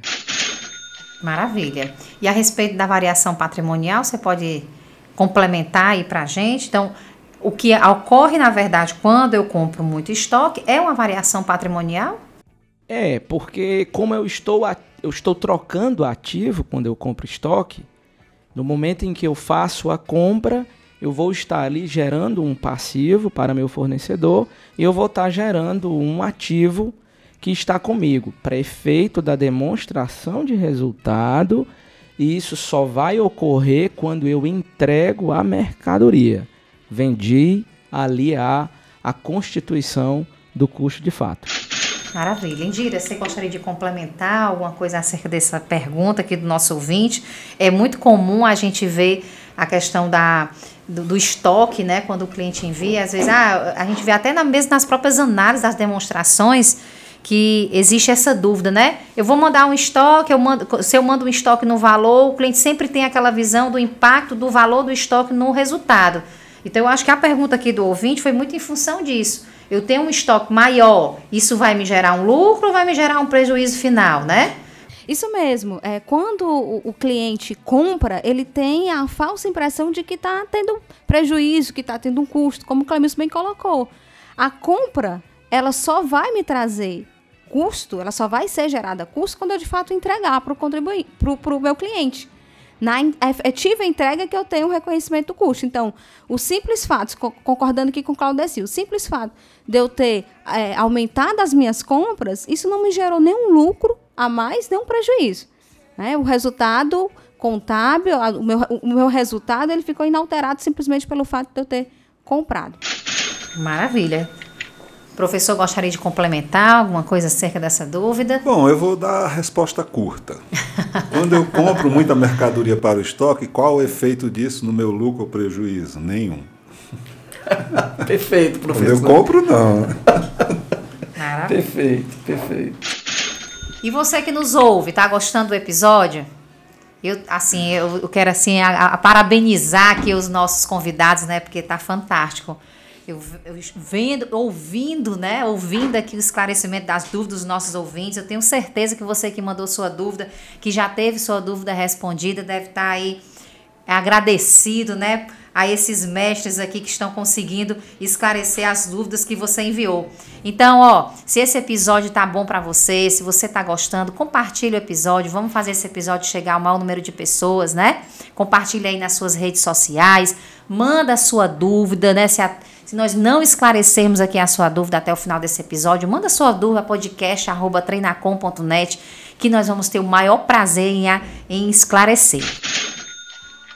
Maravilha. E a respeito da variação patrimonial, você pode complementar aí para a gente? Então, o que ocorre, na verdade, quando eu compro muito estoque é uma variação patrimonial? É, porque como eu estou, eu estou trocando ativo quando eu compro estoque, no momento em que eu faço a compra, eu vou estar ali gerando um passivo para meu fornecedor e eu vou estar gerando um ativo que está comigo para efeito da demonstração de resultado, e isso só vai ocorrer quando eu entrego a mercadoria. Vendi ali a, a constituição do custo de fato. Maravilha. Indira, você gostaria de complementar alguma coisa acerca dessa pergunta aqui do nosso ouvinte? É muito comum a gente ver a questão da, do, do, estoque, né? Quando o cliente envia, às vezes, ah, a gente vê até na, mesmo nas próprias análises das demonstrações que existe essa dúvida, né? Eu vou mandar um estoque, eu mando, se eu mando um estoque no valor, o cliente sempre tem aquela visão do impacto do valor do estoque no resultado. Então, eu acho que a pergunta aqui do ouvinte foi muito em função disso. Eu tenho um estoque maior, isso vai me gerar um lucro ou vai me gerar um prejuízo final, né? Isso mesmo. É, quando o, o, cliente compra, ele tem a falsa impressão de que está tendo prejuízo, que está tendo um custo, como o Clemilson bem colocou. A compra, ela só vai me trazer custo, ela só vai ser gerada custo quando eu de fato entregar para o meu cliente na efetiva entrega que eu tenho o reconhecimento do custo. Então, o simples fato, concordando aqui com o Claudeci, o simples fato de eu ter é, aumentado as minhas compras, isso não me gerou nenhum lucro a mais, nenhum prejuízo. Né? O resultado contábil, o meu, o meu resultado, ele ficou inalterado simplesmente pelo fato de eu ter comprado. Maravilha. Professor, gostaria de complementar alguma coisa acerca dessa dúvida? Bom, eu vou dar a resposta curta. Quando eu compro muita mercadoria para o estoque, qual o efeito disso no meu lucro ou prejuízo? Nenhum. perfeito, professor. Quando eu compro, não. perfeito, perfeito. E você que nos ouve, tá gostando do episódio? Eu, assim, eu, quero assim a, a parabenizar aqui os nossos convidados, né? Porque tá fantástico eu, eu vendo, ouvindo, né? Ouvindo aqui o esclarecimento das dúvidas dos nossos ouvintes. Eu tenho certeza que você que mandou sua dúvida, que já teve sua dúvida respondida, deve estar tá aí agradecido, né? A esses mestres aqui que estão conseguindo esclarecer as dúvidas que você enviou. Então, ó, se esse episódio tá bom para você, se você tá gostando, compartilhe o episódio. Vamos fazer esse episódio chegar ao maior número de pessoas, né? Compartilhe aí nas suas redes sociais, manda a sua dúvida, né? Se a, se nós não esclarecermos aqui a sua dúvida até o final desse episódio, manda sua dúvida podcast@treinacom.net que nós vamos ter o maior prazer em, em esclarecer.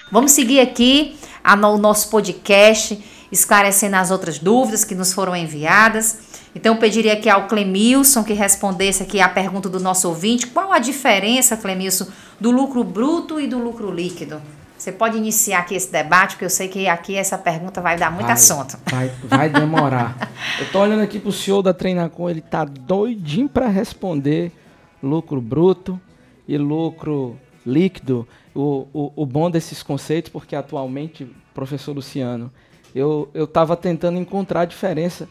Vamos seguir aqui a, o nosso podcast, esclarecendo as outras dúvidas que nos foram enviadas. Então, eu pediria aqui ao Clemilson que respondesse aqui a pergunta do nosso ouvinte. Qual a diferença, Clemilson, do lucro bruto e do lucro líquido? Você pode iniciar aqui esse debate, porque eu sei que aqui essa pergunta vai dar muito vai, assunto. Vai, vai demorar. eu tô olhando aqui pro senhor da Treinacom, ele tá doidinho para responder lucro bruto e lucro líquido. O, o, o bom desses conceitos, porque atualmente, professor Luciano, eu estava tentando encontrar a diferença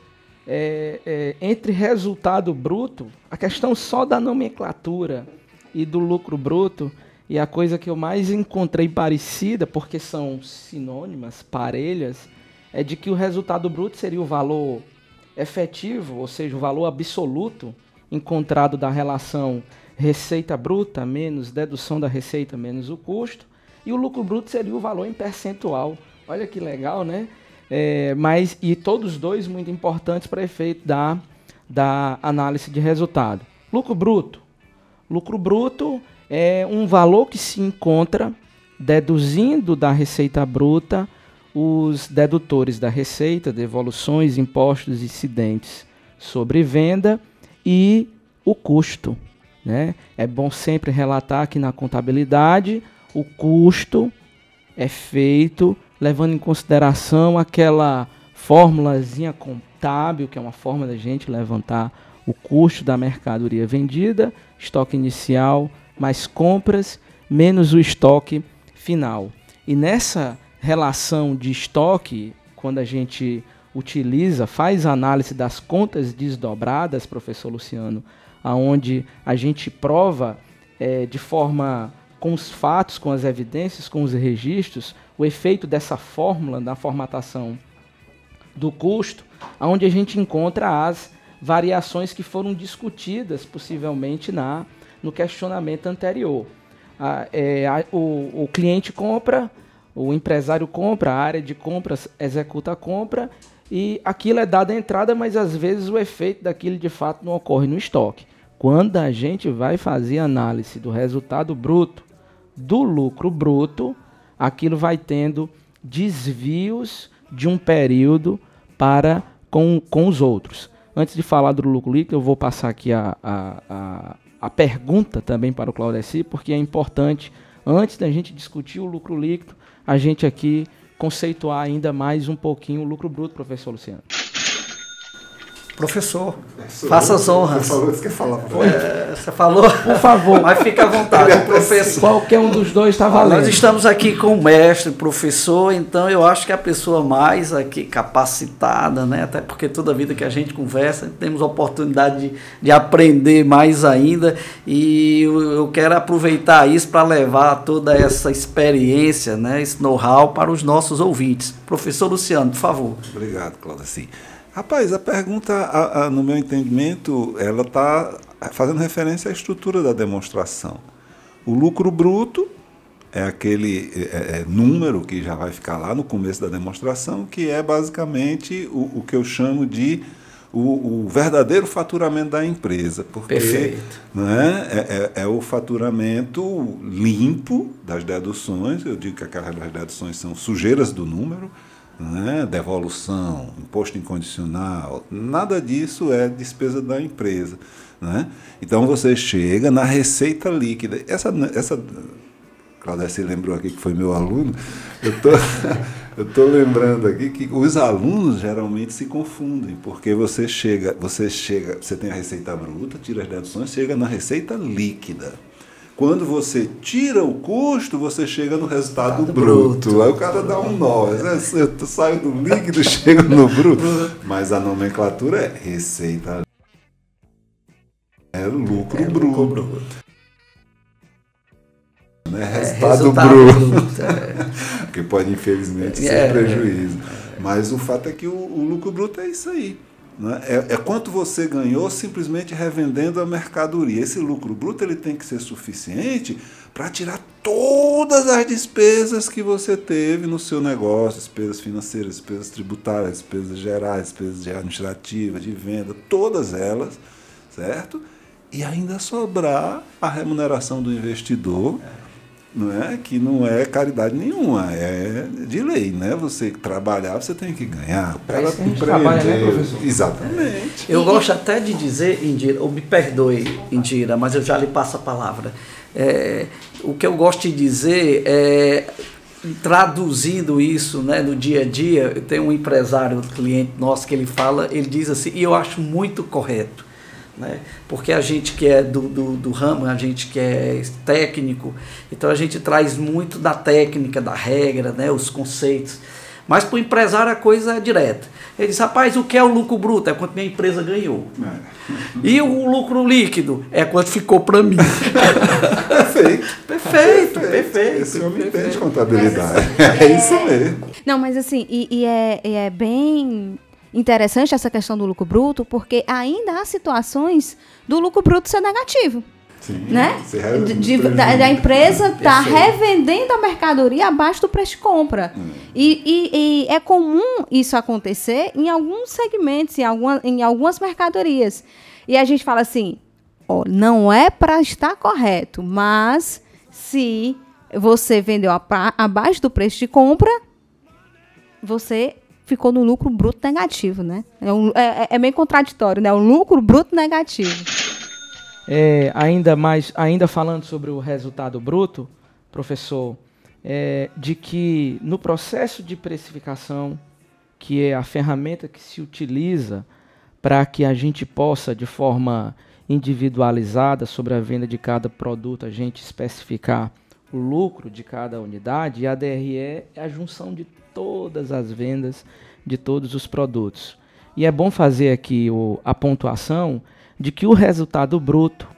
é, é, entre resultado bruto, a questão só da nomenclatura e do lucro bruto e a coisa que eu mais encontrei parecida, porque são sinônimas, parelhas, é de que o resultado bruto seria o valor efetivo, ou seja, o valor absoluto encontrado da relação receita bruta menos dedução da receita menos o custo, e o lucro bruto seria o valor em percentual. Olha que legal, né? É, mas e todos dois muito importantes para efeito da, da análise de resultado. Lucro bruto. Lucro bruto é um valor que se encontra deduzindo da receita bruta os dedutores da receita, devoluções, impostos incidentes sobre venda e o custo. Né? É bom sempre relatar que na contabilidade o custo é feito levando em consideração aquela formulazinha contábil, que é uma forma da gente levantar o custo da mercadoria vendida, estoque inicial, mais compras, menos o estoque final. E nessa relação de estoque, quando a gente utiliza, faz análise das contas desdobradas, professor Luciano, aonde a gente prova é, de forma com os fatos, com as evidências, com os registros, o efeito dessa fórmula da formatação do custo, onde a gente encontra as variações que foram discutidas possivelmente na no questionamento anterior. A, é, a, o, o cliente compra, o empresário compra, a área de compras executa a compra e aquilo é dado a entrada, mas às vezes o efeito daquilo de fato não ocorre no estoque. Quando a gente vai fazer análise do resultado bruto, do lucro bruto, aquilo vai tendo desvios de um período para com, com os outros. Antes de falar do lucro líquido, eu vou passar aqui a, a, a, a pergunta também para o Claudeci, porque é importante, antes da gente discutir o lucro líquido, a gente aqui conceituar ainda mais um pouquinho o lucro bruto, professor Luciano. Professor, professor faça as honras. Você falou, você quer falar é, Você falou? Por favor. Mas fica à vontade, professor. Qualquer um dos dois está valendo. Nós estamos aqui com o mestre, professor, então eu acho que a pessoa mais aqui capacitada, né? Até porque toda vida que a gente conversa, temos a oportunidade de, de aprender mais ainda. E eu, eu quero aproveitar isso para levar toda essa experiência, né? Esse know-how para os nossos ouvintes. Professor Luciano, por favor. Obrigado, Cláudio. Sim. Rapaz, a pergunta, a, a, no meu entendimento, ela está fazendo referência à estrutura da demonstração. O lucro bruto é aquele é, é, número que já vai ficar lá no começo da demonstração, que é basicamente o, o que eu chamo de o, o, verdadeiro faturamento da empresa. Porque, Perfeito. Né, é, é, é, o faturamento limpo das deduções. Eu digo que aquelas deduções são sujeiras do número né? devolução, imposto incondicional, nada disso é despesa da empresa. Né? Então você chega na receita líquida. Essa, essa Claudete lembrou aqui que foi meu aluno, eu tô, estou lembrando aqui que os alunos geralmente se confundem, porque você chega, você chega, você tem a receita bruta, tira as deduções, chega na receita líquida. Quando você tira o custo, você chega no resultado bruto. bruto. Aí o cara dá um nó. Eu saio do líquido, chego no bruto. Mas a nomenclatura é receita. É lucro é bruto. Lucro bruto. Né? É, resultado, resultado bruto. bruto é. que pode, infelizmente, ser é, prejuízo. Mas o fato é que o, o lucro bruto é isso aí. Né? É, é, quanto você ganhou simplesmente revendendo a mercadoria. Esse lucro bruto ele tem que ser suficiente para tirar todas as despesas que você teve no seu negócio, despesas financeiras, despesas tributárias, despesas gerais, despesas administrativas, de venda, todas elas, certo? E ainda sobrar a remuneração do investidor não é que não é caridade nenhuma, é de lei, né? Você trabalhar, você tem que ganhar. Para trabalha, né, professor? Exatamente. Eu gosto até de dizer, Indira, ou me perdoe, Indira, mas eu já lhe passo a palavra. É, o que eu gosto de dizer é traduzindo isso né, no dia a dia, tem um empresário, um cliente nosso que ele fala, ele diz assim, e eu acho muito correto né? Porque a gente que é do, do, do, ramo, a gente que é técnico, então a gente traz muito da técnica, da regra, né? os conceitos. Mas para o empresário a coisa é direta. Ele diz, rapaz, o que é o lucro bruto? É quanto minha empresa ganhou. É. E o lucro líquido? É quanto ficou para mim. perfeito. Perfeito, perfeito. Esse homem entende contabilidade. É, é, isso mesmo. Não, mas assim, e, e é, e é bem interessante essa questão do lucro bruto, porque ainda há situações do lucro bruto ser negativo. Sim, né? De, de, da, da, empresa estar tá revendendo a mercadoria abaixo do preço de compra. Hum. E, e, e, é comum isso acontecer em alguns segmentos, em, alguma, em algumas mercadorias. E a gente fala assim: ó, não é para estar correto, mas se você vendeu a, abaixo do preço de compra, você ficou no lucro bruto negativo, né? É, um, é, é, é meio contraditório, né? O lucro bruto negativo. é, ainda mais, ainda falando sobre o resultado bruto, professor, é, de que no processo de precificação, que é a ferramenta que se utiliza para que a gente possa, de forma individualizada sobre a venda de cada produto, a gente especificar o lucro de cada unidade, e a DRE é a junção de todas as vendas de todos os produtos. E é bom fazer aqui o, a pontuação de que o resultado bruto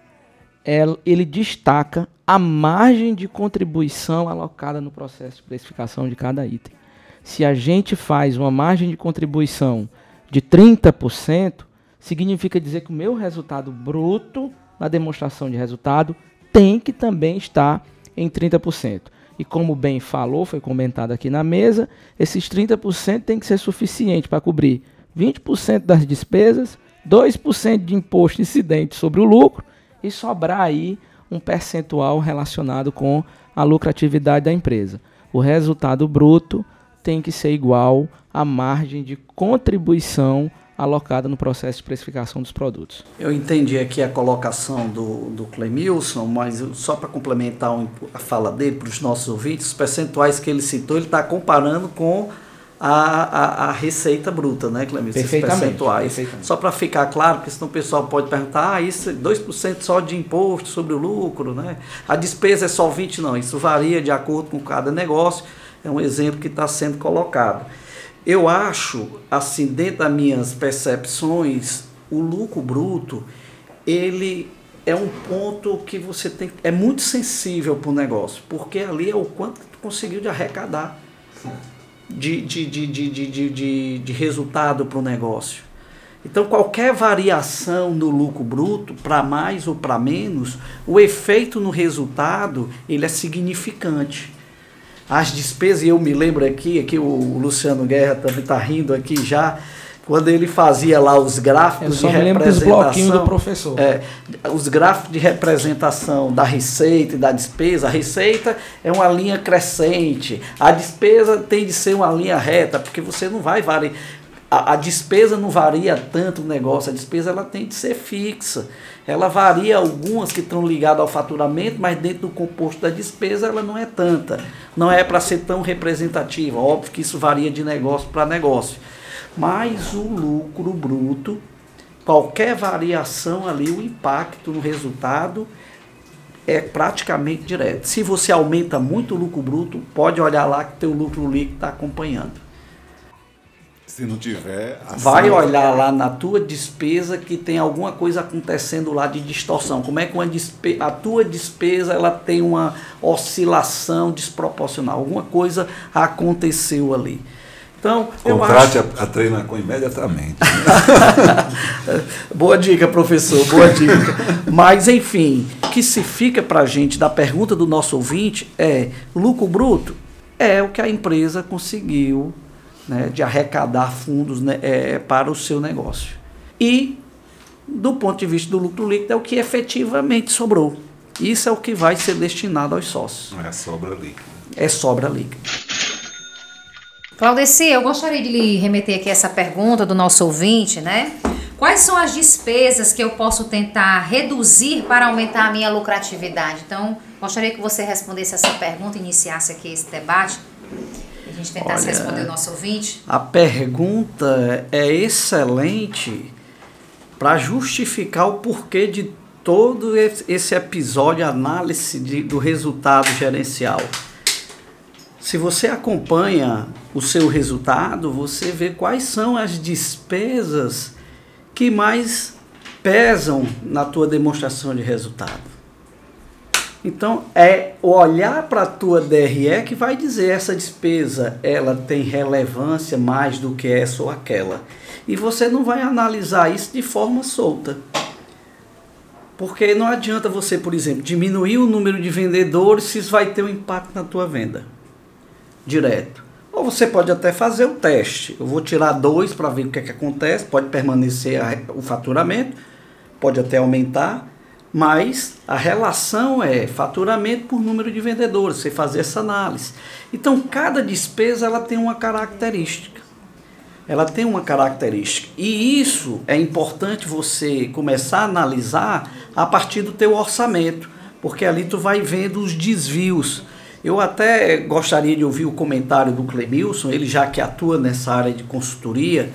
ele destaca a margem de contribuição alocada no processo de precificação de cada item. Se a gente faz uma margem de contribuição de 30%, significa dizer que o meu resultado bruto na demonstração de resultado tem que também estar em 30%. E como bem falou, foi comentado aqui na mesa, esses 30% tem que ser suficiente para cobrir 20% das despesas, 2% de imposto incidente sobre o lucro e sobrar aí um percentual relacionado com a lucratividade da empresa. O resultado bruto tem que ser igual à margem de contribuição alocada no processo de precificação dos produtos. Eu entendi aqui a colocação do, do Clemilson, mas só para complementar a fala dele para os nossos ouvintes, os percentuais que ele citou, ele está comparando com a, a, a, receita bruta, né, Clemilson? Perfeitamente. percentuais. Perfeitamente. Só para ficar claro, porque senão o pessoal pode perguntar, ah, isso é 2% só de imposto sobre o lucro, né? A despesa é só 20%, não. Isso varia de acordo com cada negócio. É um exemplo que está sendo colocado. Eu acho, assim, dentro das minhas percepções, o lucro bruto, ele é um ponto que você tem é muito sensível para o negócio, porque ali é o quanto tu conseguiu de arrecadar de, de, de, de, de, de, de resultado para o negócio. Então, qualquer variação no lucro bruto, para mais ou para menos, o efeito no resultado ele é significante as despesas, e eu me lembro aqui, aqui o Luciano Guerra também está rindo aqui já, quando ele fazia lá os gráficos de representação. do professor. É, os gráficos de representação da receita e da despesa. A receita é uma linha crescente, a despesa tem de ser uma linha reta, porque você não vai variar. A, a despesa não varia tanto o negócio, a despesa ela tem de ser fixa. Ela varia algumas que estão ligadas ao faturamento, mas dentro do composto da despesa ela não é tanta. Não é para ser tão representativa. Óbvio que isso varia de negócio para negócio. Mas o lucro bruto, qualquer variação ali, o impacto no resultado é praticamente direto. Se você aumenta muito o lucro bruto, pode olhar lá que teu lucro líquido está acompanhando. Se não tiver. Vai olhar lá na tua despesa que tem alguma coisa acontecendo lá de distorção. Como é que uma despe a tua despesa ela tem uma oscilação desproporcional? Alguma coisa aconteceu ali. Então, Contrate acho... a, a Treinacom imediatamente. boa dica, professor, boa dica. Mas, enfim, o que se fica para a gente da pergunta do nosso ouvinte é: lucro bruto é o que a empresa conseguiu né, de arrecadar fundos né, é, para o seu negócio. E, do ponto de vista do lucro líquido, é o que efetivamente sobrou. Isso é o que vai ser destinado aos sócios. É sobra líquida. É sobra líquida. Claudeci, eu gostaria de lhe remeter aqui essa pergunta do nosso ouvinte, né? Quais são as despesas que eu posso tentar reduzir para aumentar a minha lucratividade? Então, gostaria que você respondesse essa pergunta, iniciasse aqui esse debate a gente tentasse Olha, responder o nosso ouvinte? A pergunta é excelente para justificar o porquê de todo esse episódio análise de, do resultado gerencial. Se você acompanha o seu resultado, você vê quais são as despesas que mais pesam na tua demonstração de resultado. Então é olhar para a tua DRE que vai dizer essa despesa ela tem relevância mais do que essa ou aquela. E você não vai analisar isso de forma solta. Porque não adianta você, por exemplo, diminuir o número de vendedores se isso vai ter um impacto na tua venda. Direto. Ou você pode até fazer o teste. Eu vou tirar dois para ver o que, é que acontece. Pode permanecer o faturamento, pode até aumentar mas a relação é faturamento por número de vendedores, você fazer essa análise. Então, cada despesa ela tem uma característica. ela tem uma característica. E isso é importante você começar a analisar a partir do teu orçamento, porque ali tu vai vendo os desvios. Eu até gostaria de ouvir o comentário do Clemilson, ele já que atua nessa área de consultoria,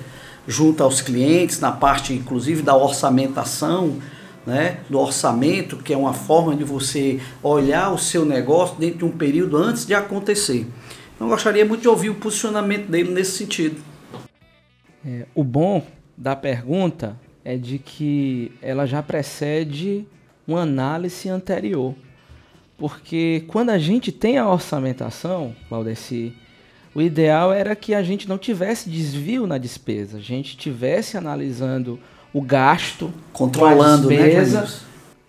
junto aos clientes, na parte inclusive da orçamentação, né, do orçamento, que é uma forma de você olhar o seu negócio dentro de um período antes de acontecer. Então, gostaria muito de ouvir o posicionamento dele nesse sentido. É, o bom da pergunta é de que ela já precede uma análise anterior. Porque quando a gente tem a orçamentação, Claudeci, o ideal era que a gente não tivesse desvio na despesa, a gente tivesse analisando o gasto, controlando a despesa, né,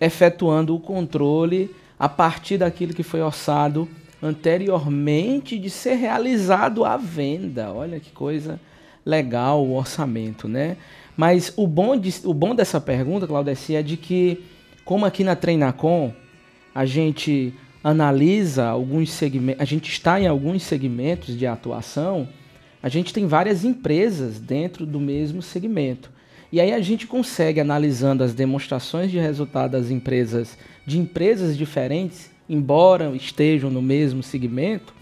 efetuando o controle a partir daquilo que foi orçado anteriormente de ser realizado a venda. Olha que coisa legal o orçamento, né? Mas o bom, de, o bom dessa pergunta, Claudeci, é de que, como aqui na Treinacom, a gente analisa alguns segmentos, a gente está em alguns segmentos de atuação, a gente tem várias empresas dentro do mesmo segmento. E aí a gente consegue, analisando as demonstrações de resultado das empresas, de empresas diferentes, embora estejam no mesmo segmento,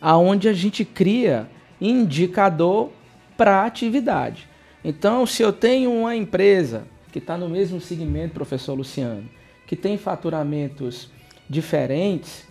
aonde a gente cria indicador para atividade. Então, se eu tenho uma empresa que está no mesmo segmento, professor Luciano, que tem faturamentos diferentes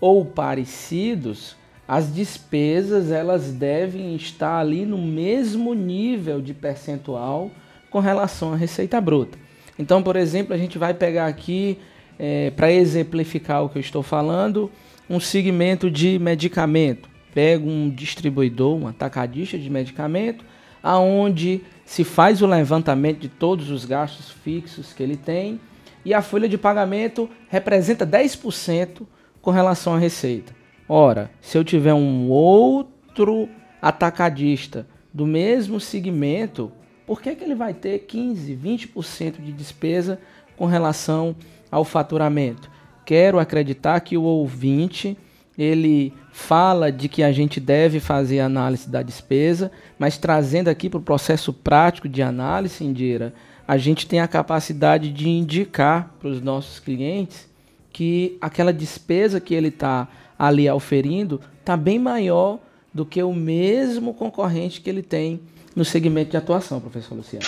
ou parecidos, as despesas elas devem estar ali no mesmo nível de percentual com relação à receita bruta. Então, por exemplo, a gente vai pegar aqui, é, para exemplificar o que eu estou falando, um segmento de medicamento pega um distribuidor, um atacadista de medicamento, aonde se faz o levantamento de todos os gastos fixos que ele tem e a folha de pagamento representa 10% com relação à receita. Ora, se eu tiver um outro atacadista do mesmo segmento, por que, que ele vai ter 15, 20% de despesa com relação ao faturamento? Quero acreditar que o ouvinte ele fala de que a gente deve fazer análise da despesa, mas trazendo aqui para o processo prático de análise, Indira, a gente tem a capacidade de indicar para os nossos clientes que aquela despesa que ele está ali auferindo está bem maior do que o mesmo concorrente que ele tem no segmento de atuação, professor Luciano.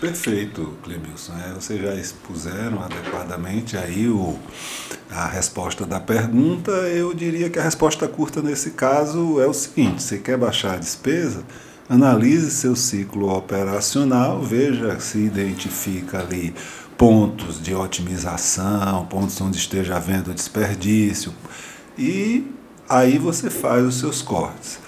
Perfeito, Clemilson. É, vocês já expuseram adequadamente aí o, a resposta da pergunta. Eu diria que a resposta curta nesse caso é o seguinte: você quer baixar a despesa? Analise seu ciclo operacional, veja se identifica ali pontos de otimização, pontos onde esteja havendo desperdício, e aí você faz os seus cortes.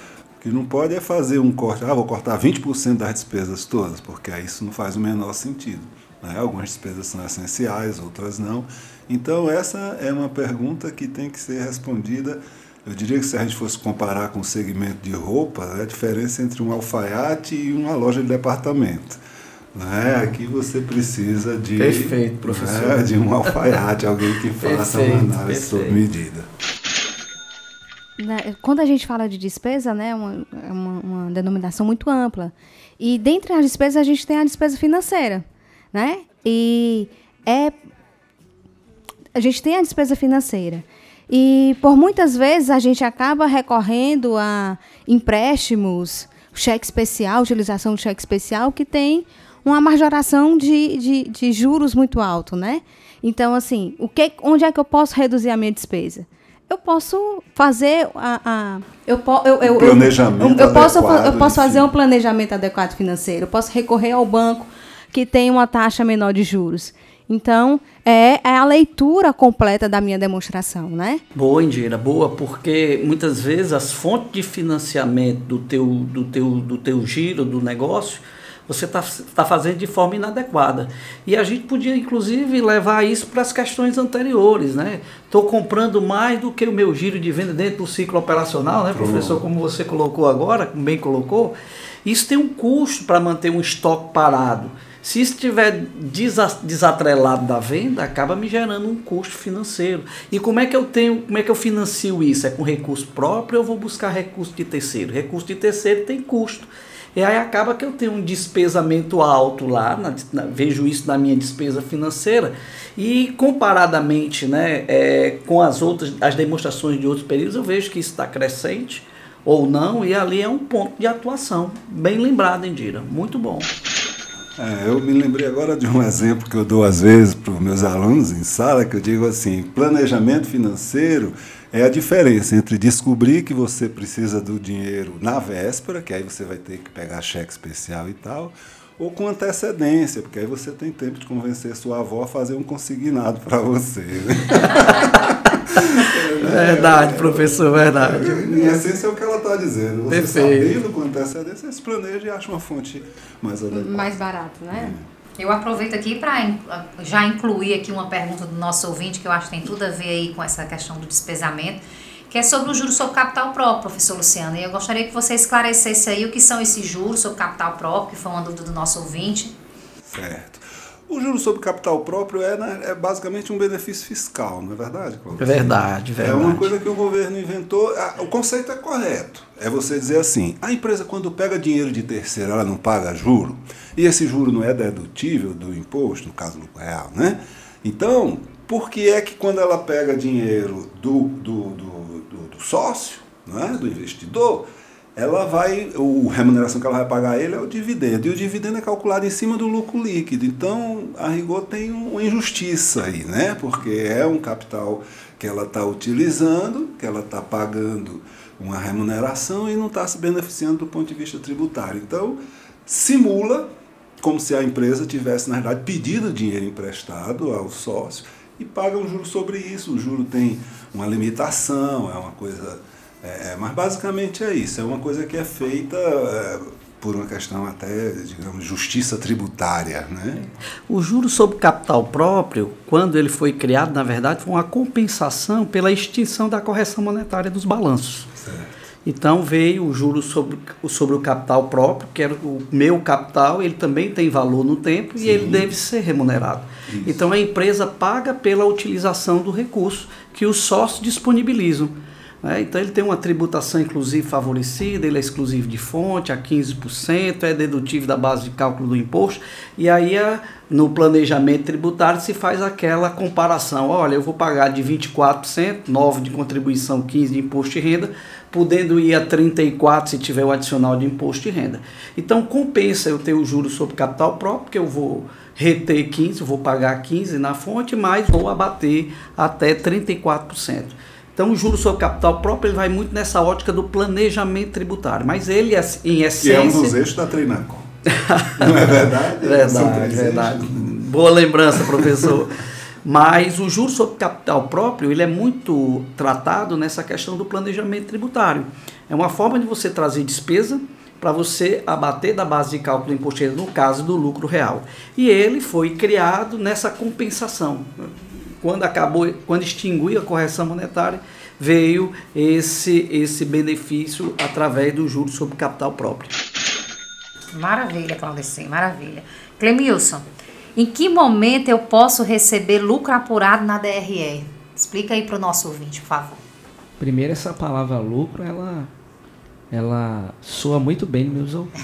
Que não pode é fazer um corte, ah, vou cortar 20% das despesas todas, porque aí isso não faz o menor sentido. Né? Algumas despesas são essenciais, outras não. Então, essa é uma pergunta que tem que ser respondida. Eu diria que se a gente fosse comparar com o segmento de roupa, é a diferença entre um alfaiate e uma loja de departamento. Né? Aqui você precisa de, Perfeito, professor. Né? de um alfaiate, alguém que faça perfeito, uma análise sob medida. Né, quando a gente fala de despesa, né, uma, é uma, uma, denominação muito ampla. E dentre as despesas a gente tem a despesa financeira, né? E é a gente tem a despesa financeira. E por muitas vezes a gente acaba recorrendo a empréstimos, cheque especial, utilização de cheque especial, que tem uma majoração de, de, de juros muito alto, né? Então, assim, o que, onde é que eu posso reduzir a minha despesa? Eu posso fazer a, a eu, eu, eu, planejamento eu, eu posso eu posso fazer um planejamento adequado financeiro, eu posso recorrer ao banco que tem uma taxa menor de juros. Então, é, é a leitura completa da minha demonstração, né? Boa, Indira, boa, porque muitas vezes as fontes de financiamento do teu, do teu, do teu giro, do negócio, você está tá fazendo de forma inadequada. E a gente podia, inclusive, levar isso para as questões anteriores. Né? Estou comprando mais do que o meu giro de venda dentro do ciclo operacional, né, professor? Como você colocou agora, como bem colocou. Isso tem um custo para manter um estoque parado. Se isso estiver desatrelado da venda, acaba me gerando um custo financeiro. E como é que eu tenho, como é que eu financio isso? É com recurso próprio ou eu vou buscar recurso de terceiro? Recurso de terceiro tem custo. E aí acaba que eu tenho um despesamento alto lá, na, na, vejo isso na minha despesa financeira, e comparadamente né, é, com as outras, as demonstrações de outros períodos, eu vejo que isso está crescente ou não, e ali é um ponto de atuação. Bem lembrado, Indira. Muito bom. É, eu me lembrei agora de um exemplo que eu dou às vezes para os meus alunos em sala, que eu digo assim, planejamento financeiro é a diferença entre descobrir que você precisa do dinheiro na véspera, que aí você vai ter que pegar cheque especial e tal, ou com antecedência, porque aí você tem tempo de convencer sua avó a fazer um consignado para você. Né? verdade, professor, verdade. Em essência é o que ela está dizendo. Você Perfeito. sabendo com antecedência, você planeja e acha uma fonte mais adequada. Mais barato, né? É. Eu aproveito aqui para já incluir aqui uma pergunta do nosso ouvinte, que eu acho que tem tudo a ver aí com essa questão do despesamento, que é sobre o juros sobre capital próprio, professor Luciano. E eu gostaria que você esclarecesse aí o que são esses juros sobre capital próprio, que foi uma dúvida do nosso ouvinte. Certo. O juro sobre capital próprio é, né, é basicamente um benefício fiscal, não é verdade, Cláudio? Verdade, verdade. É uma coisa que o governo inventou. O conceito é correto. É você dizer assim: a empresa, quando pega dinheiro de terceiro, ela não paga juro, e esse juro não é dedutível do imposto, no caso do real, né? Então, por que é que quando ela pega dinheiro do, do, do, do, do sócio, né, do investidor, ela vai, a remuneração que ela vai pagar a ele é o dividendo, e o dividendo é calculado em cima do lucro líquido. Então, a rigor tem uma injustiça aí, né? Porque é um capital que ela está utilizando, que ela está pagando uma remuneração e não está se beneficiando do ponto de vista tributário. Então, simula como se a empresa tivesse, na verdade, pedido dinheiro emprestado ao sócio e paga um juro sobre isso. O juro tem uma limitação, é uma coisa é, mas basicamente é isso, é uma coisa que é feita é, por uma questão até, digamos, justiça tributária. Né? O juro sobre capital próprio, quando ele foi criado, na verdade, foi uma compensação pela extinção da correção monetária dos balanços. Certo. Então veio o juro sobre, sobre o capital próprio, que era o meu capital, ele também tem valor no tempo Sim. e ele deve ser remunerado. Isso. Então a empresa paga pela utilização do recurso que os sócios disponibilizam. Né? Então ele tem uma tributação inclusive favorecida, ele é exclusivo de fonte a 15%, é dedutível da base de cálculo do imposto, e aí no planejamento tributário se faz aquela comparação, olha, eu vou pagar de 24%, 9% de contribuição, 15% de imposto de renda, podendo ir a 34% se tiver o adicional de imposto de renda. Então compensa eu ter o juro sobre capital próprio, porque eu vou reter 15%, vou pagar 15% na fonte, mas vou abater até 34%. Então, o juro sobre capital próprio ele vai muito nessa ótica do planejamento tributário, mas ele, em essência... Que é um dos eixos da Treinacom. Não é verdade? verdade, verdade. Boa lembrança, professor. Mas o juro sobre capital próprio ele é muito tratado nessa questão do planejamento tributário. É uma forma de você trazer despesa para você abater da base de cálculo do imposto no caso do lucro real. E ele foi criado nessa compensação quando acabou, quando extinguiu a correção monetária, veio esse, esse benefício através do juros sobre capital próprio. Maravilha, Claudecim, maravilha. Clemilson, em que momento eu posso receber lucro apurado na DRE? Explica aí para o nosso ouvinte, por favor. Primeiro, essa palavra lucro, ela, ela soa muito bem nos meus ouvidos.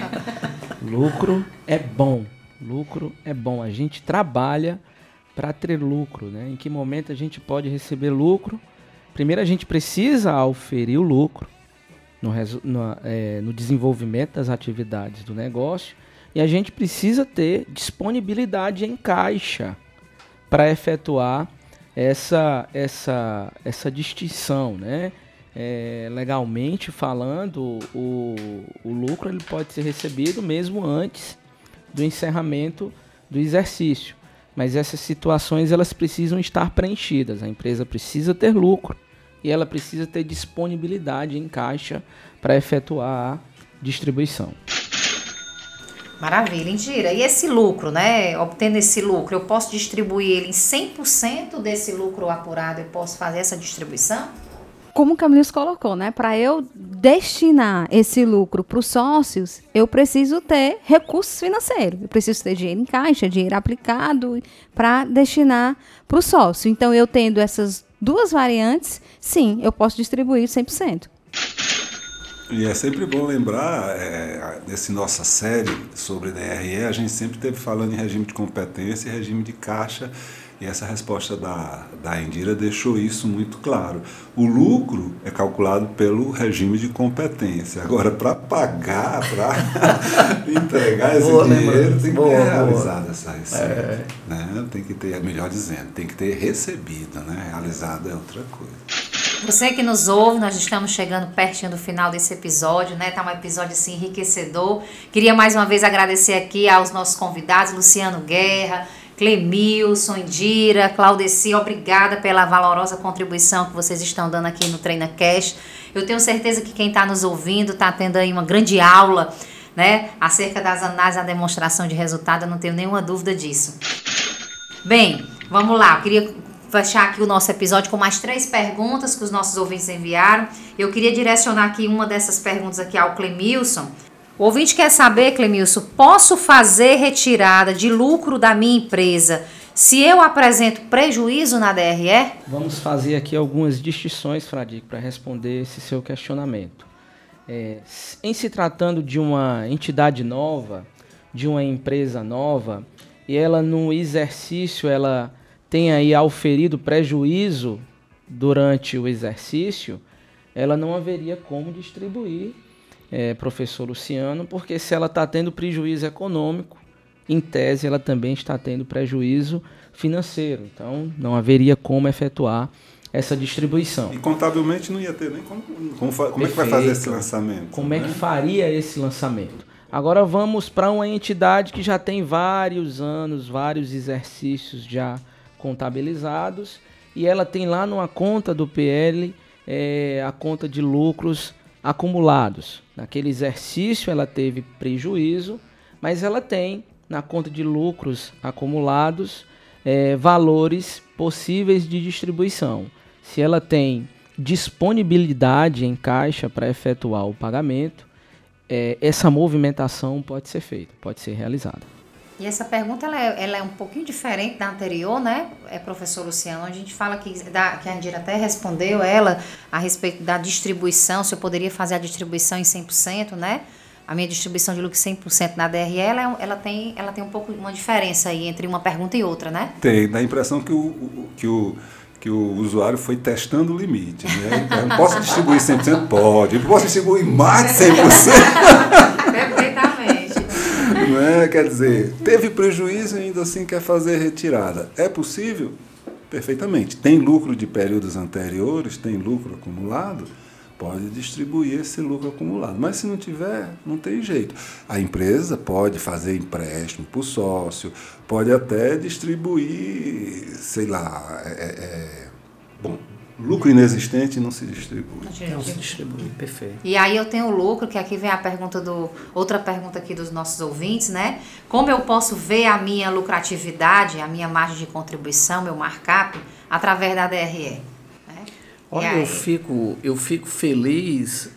lucro é bom. Lucro é bom. A gente trabalha para ter lucro, né? Em que momento a gente pode receber lucro? Primeiro a gente precisa auferir o lucro no, no, é, no desenvolvimento das atividades do negócio e a gente precisa ter disponibilidade em caixa para efetuar essa, essa, essa distinção, né? É, legalmente falando, o, o lucro ele pode ser recebido mesmo antes do encerramento do exercício. Mas essas situações elas precisam estar preenchidas. A empresa precisa ter lucro e ela precisa ter disponibilidade em caixa para efetuar a distribuição. Maravilha, Indira. E esse lucro, né? Obtendo esse lucro, eu posso distribuir ele em 100% desse lucro apurado? Eu posso fazer essa distribuição? Como o Camilhos colocou, né? Para eu destinar esse lucro para os sócios, eu preciso ter recursos financeiros. Eu preciso ter dinheiro em caixa, dinheiro aplicado para destinar para o sócio. Então, eu tendo essas duas variantes, sim, eu posso distribuir 100%. E é sempre bom lembrar é, nossa série sobre DRE, a gente sempre esteve falando em regime de competência e regime de caixa e essa resposta da, da Indira deixou isso muito claro. O lucro é calculado pelo regime de competência. Agora, para pagar, para entregar esse boa, dinheiro, tem que boa, ter boa. realizado essa receita. É. Né? Tem que ter, melhor dizendo, tem que ter recebido. Né? Realizado é outra coisa. Você que nos ouve, nós estamos chegando pertinho do final desse episódio, né? Tá um episódio assim enriquecedor. Queria mais uma vez agradecer aqui aos nossos convidados, Luciano Guerra, Clemilson, Indira, Claudeci, obrigada pela valorosa contribuição que vocês estão dando aqui no Treina Cash. Eu tenho certeza que quem está nos ouvindo está tendo aí uma grande aula, né, acerca das análises e demonstração de resultado, eu não tenho nenhuma dúvida disso. Bem, vamos lá, eu queria fechar aqui o nosso episódio com mais três perguntas que os nossos ouvintes enviaram. Eu queria direcionar aqui uma dessas perguntas aqui ao Clemilson. O ouvinte quer saber, Clemilson, posso fazer retirada de lucro da minha empresa se eu apresento prejuízo na DRE? Vamos fazer aqui algumas distinções, Fradique, para responder esse seu questionamento. É, em se tratando de uma entidade nova, de uma empresa nova, e ela no exercício ela tem aí auferido prejuízo durante o exercício, ela não haveria como distribuir, é, professor Luciano, porque se ela está tendo prejuízo econômico, em tese ela também está tendo prejuízo financeiro. Então não haveria como efetuar essa distribuição. E contabilmente não ia ter nem como. Como, como é que vai fazer esse lançamento? Como né? é que faria esse lançamento? Agora vamos para uma entidade que já tem vários anos, vários exercícios já contabilizados e ela tem lá numa conta do PL é, a conta de lucros acumulados. Naquele exercício ela teve prejuízo, mas ela tem na conta de lucros acumulados é, valores possíveis de distribuição. Se ela tem disponibilidade em caixa para efetuar o pagamento, é, essa movimentação pode ser feita, pode ser realizada. E essa pergunta ela é, ela é, um pouquinho diferente da anterior, né, é, professor Luciano? A gente fala que, da, que a Andira até respondeu ela a respeito da distribuição, se eu poderia fazer a distribuição em 100%, né? A minha distribuição de lucro 100% na DRE, ela, ela, tem, ela tem um pouco uma diferença aí entre uma pergunta e outra, né? Tem, dá a impressão que o, que o, que o usuário foi testando o limite. Né? Eu posso distribuir 100%? Pode. Eu posso distribuir mais de 100%? Perfeitamente. Não é? Quer dizer, teve prejuízo e ainda assim quer fazer retirada. É possível? Perfeitamente. Tem lucro de períodos anteriores, tem lucro acumulado, pode distribuir esse lucro acumulado. Mas se não tiver, não tem jeito. A empresa pode fazer empréstimo para o sócio, pode até distribuir, sei lá, é, é, bom, lucro inexistente não se distribui. Não se distribui, perfeito. E aí eu tenho o lucro, que aqui vem a pergunta do outra pergunta aqui dos nossos ouvintes, né? Como eu posso ver a minha lucratividade, a minha margem de contribuição, meu markup através da DRE? Né? Olha, eu fico, eu fico feliz,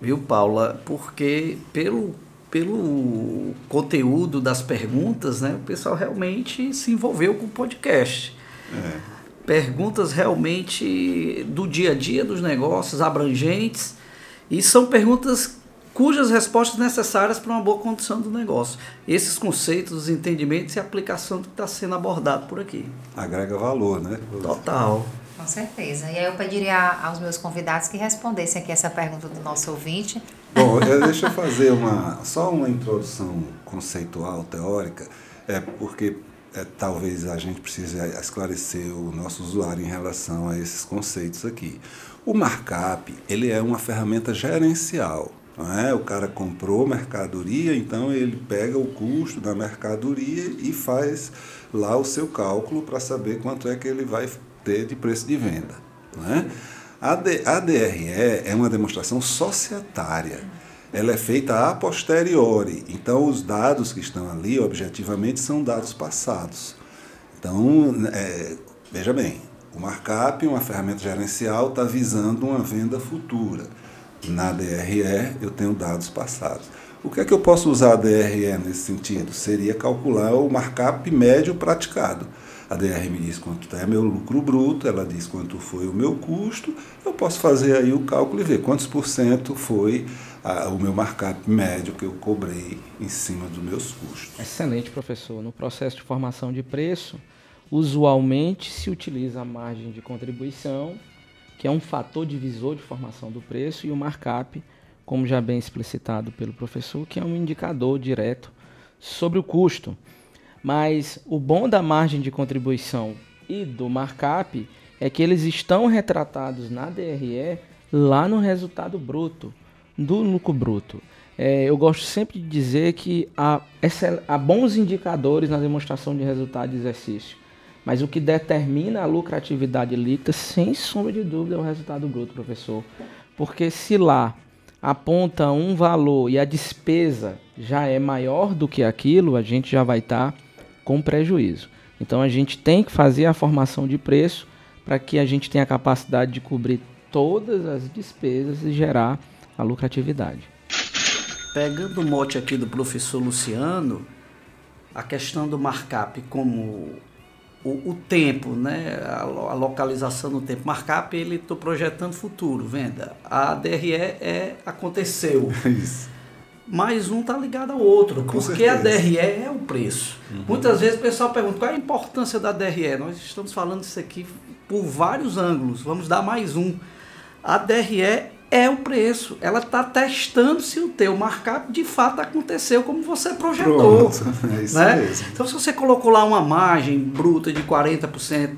viu, Paula, porque pelo, pelo conteúdo das perguntas, né, o pessoal realmente se envolveu com o podcast. É. Perguntas realmente do dia a dia dos negócios, abrangentes, e são perguntas cujas respostas necessárias para uma boa condição do negócio. Esses conceitos, os entendimentos e a aplicação do que está sendo abordado por aqui. Agrega valor, né? Total. Com certeza. E aí eu pediria aos meus convidados que respondessem aqui essa pergunta do nosso ouvinte. Bom, eu, deixa eu fazer uma, só uma introdução conceitual, teórica, é porque é, talvez a gente precise esclarecer o nosso usuário em relação a esses conceitos aqui. O markup, ele é uma ferramenta gerencial. Não é? O cara comprou mercadoria, então ele pega o custo da mercadoria e faz lá o seu cálculo para saber quanto é que ele vai ter de preço de venda. Não é? A, a DRE é uma demonstração societária. Ela é feita a posteriori. Então, os dados que estão ali, objetivamente, são dados passados. Então, é, veja bem, O markup, uma ferramenta gerencial, está visando uma venda futura. Na DRE, eu tenho dados passados. O que é que eu posso usar a DRE nesse sentido? Seria calcular o markup médio praticado. A DR me diz quanto é meu lucro bruto, ela diz quanto foi o meu custo. Eu posso fazer aí o cálculo e ver quantos por cento foi a, o meu markup médio que eu cobrei em cima dos meus custos. Excelente, professor. No processo de formação de preço, usualmente se utiliza a margem de contribuição, que é um fator divisor de formação do preço, e o markup, como já bem explicitado pelo professor, que é um indicador direto sobre o custo. Mas o bom da margem de contribuição e do markup é que eles estão retratados na DRE lá no resultado bruto, do lucro bruto. É, eu gosto sempre de dizer que há, há bons indicadores na demonstração de resultado de exercício, mas o que determina a lucratividade líquida, sem sombra de dúvida, é o resultado bruto, professor. Porque se lá aponta um valor e a despesa já é maior do que aquilo, a gente já vai estar tá com prejuízo. Então a gente tem que fazer a formação de preço para que a gente tenha a capacidade de cobrir todas as despesas e gerar a lucratividade. Pegando o mote aqui do professor Luciano, a questão do markup como o, o tempo, né? A, a, localização no tempo. Markup, ele estou projetando futuro, venda. A DRE é aconteceu. Isso. Mas um está ligado ao outro, Com porque certeza. a DRE é o preço. Uhum. Muitas vezes o pessoal pergunta qual é a importância da DRE. Nós estamos falando isso aqui por vários ângulos. Vamos dar mais um. A DRE é o preço. Ela está testando se o teu markup de fato aconteceu como você projetou. Pronto, é isso né? mesmo. Então, se você colocou lá uma margem bruta de 40%,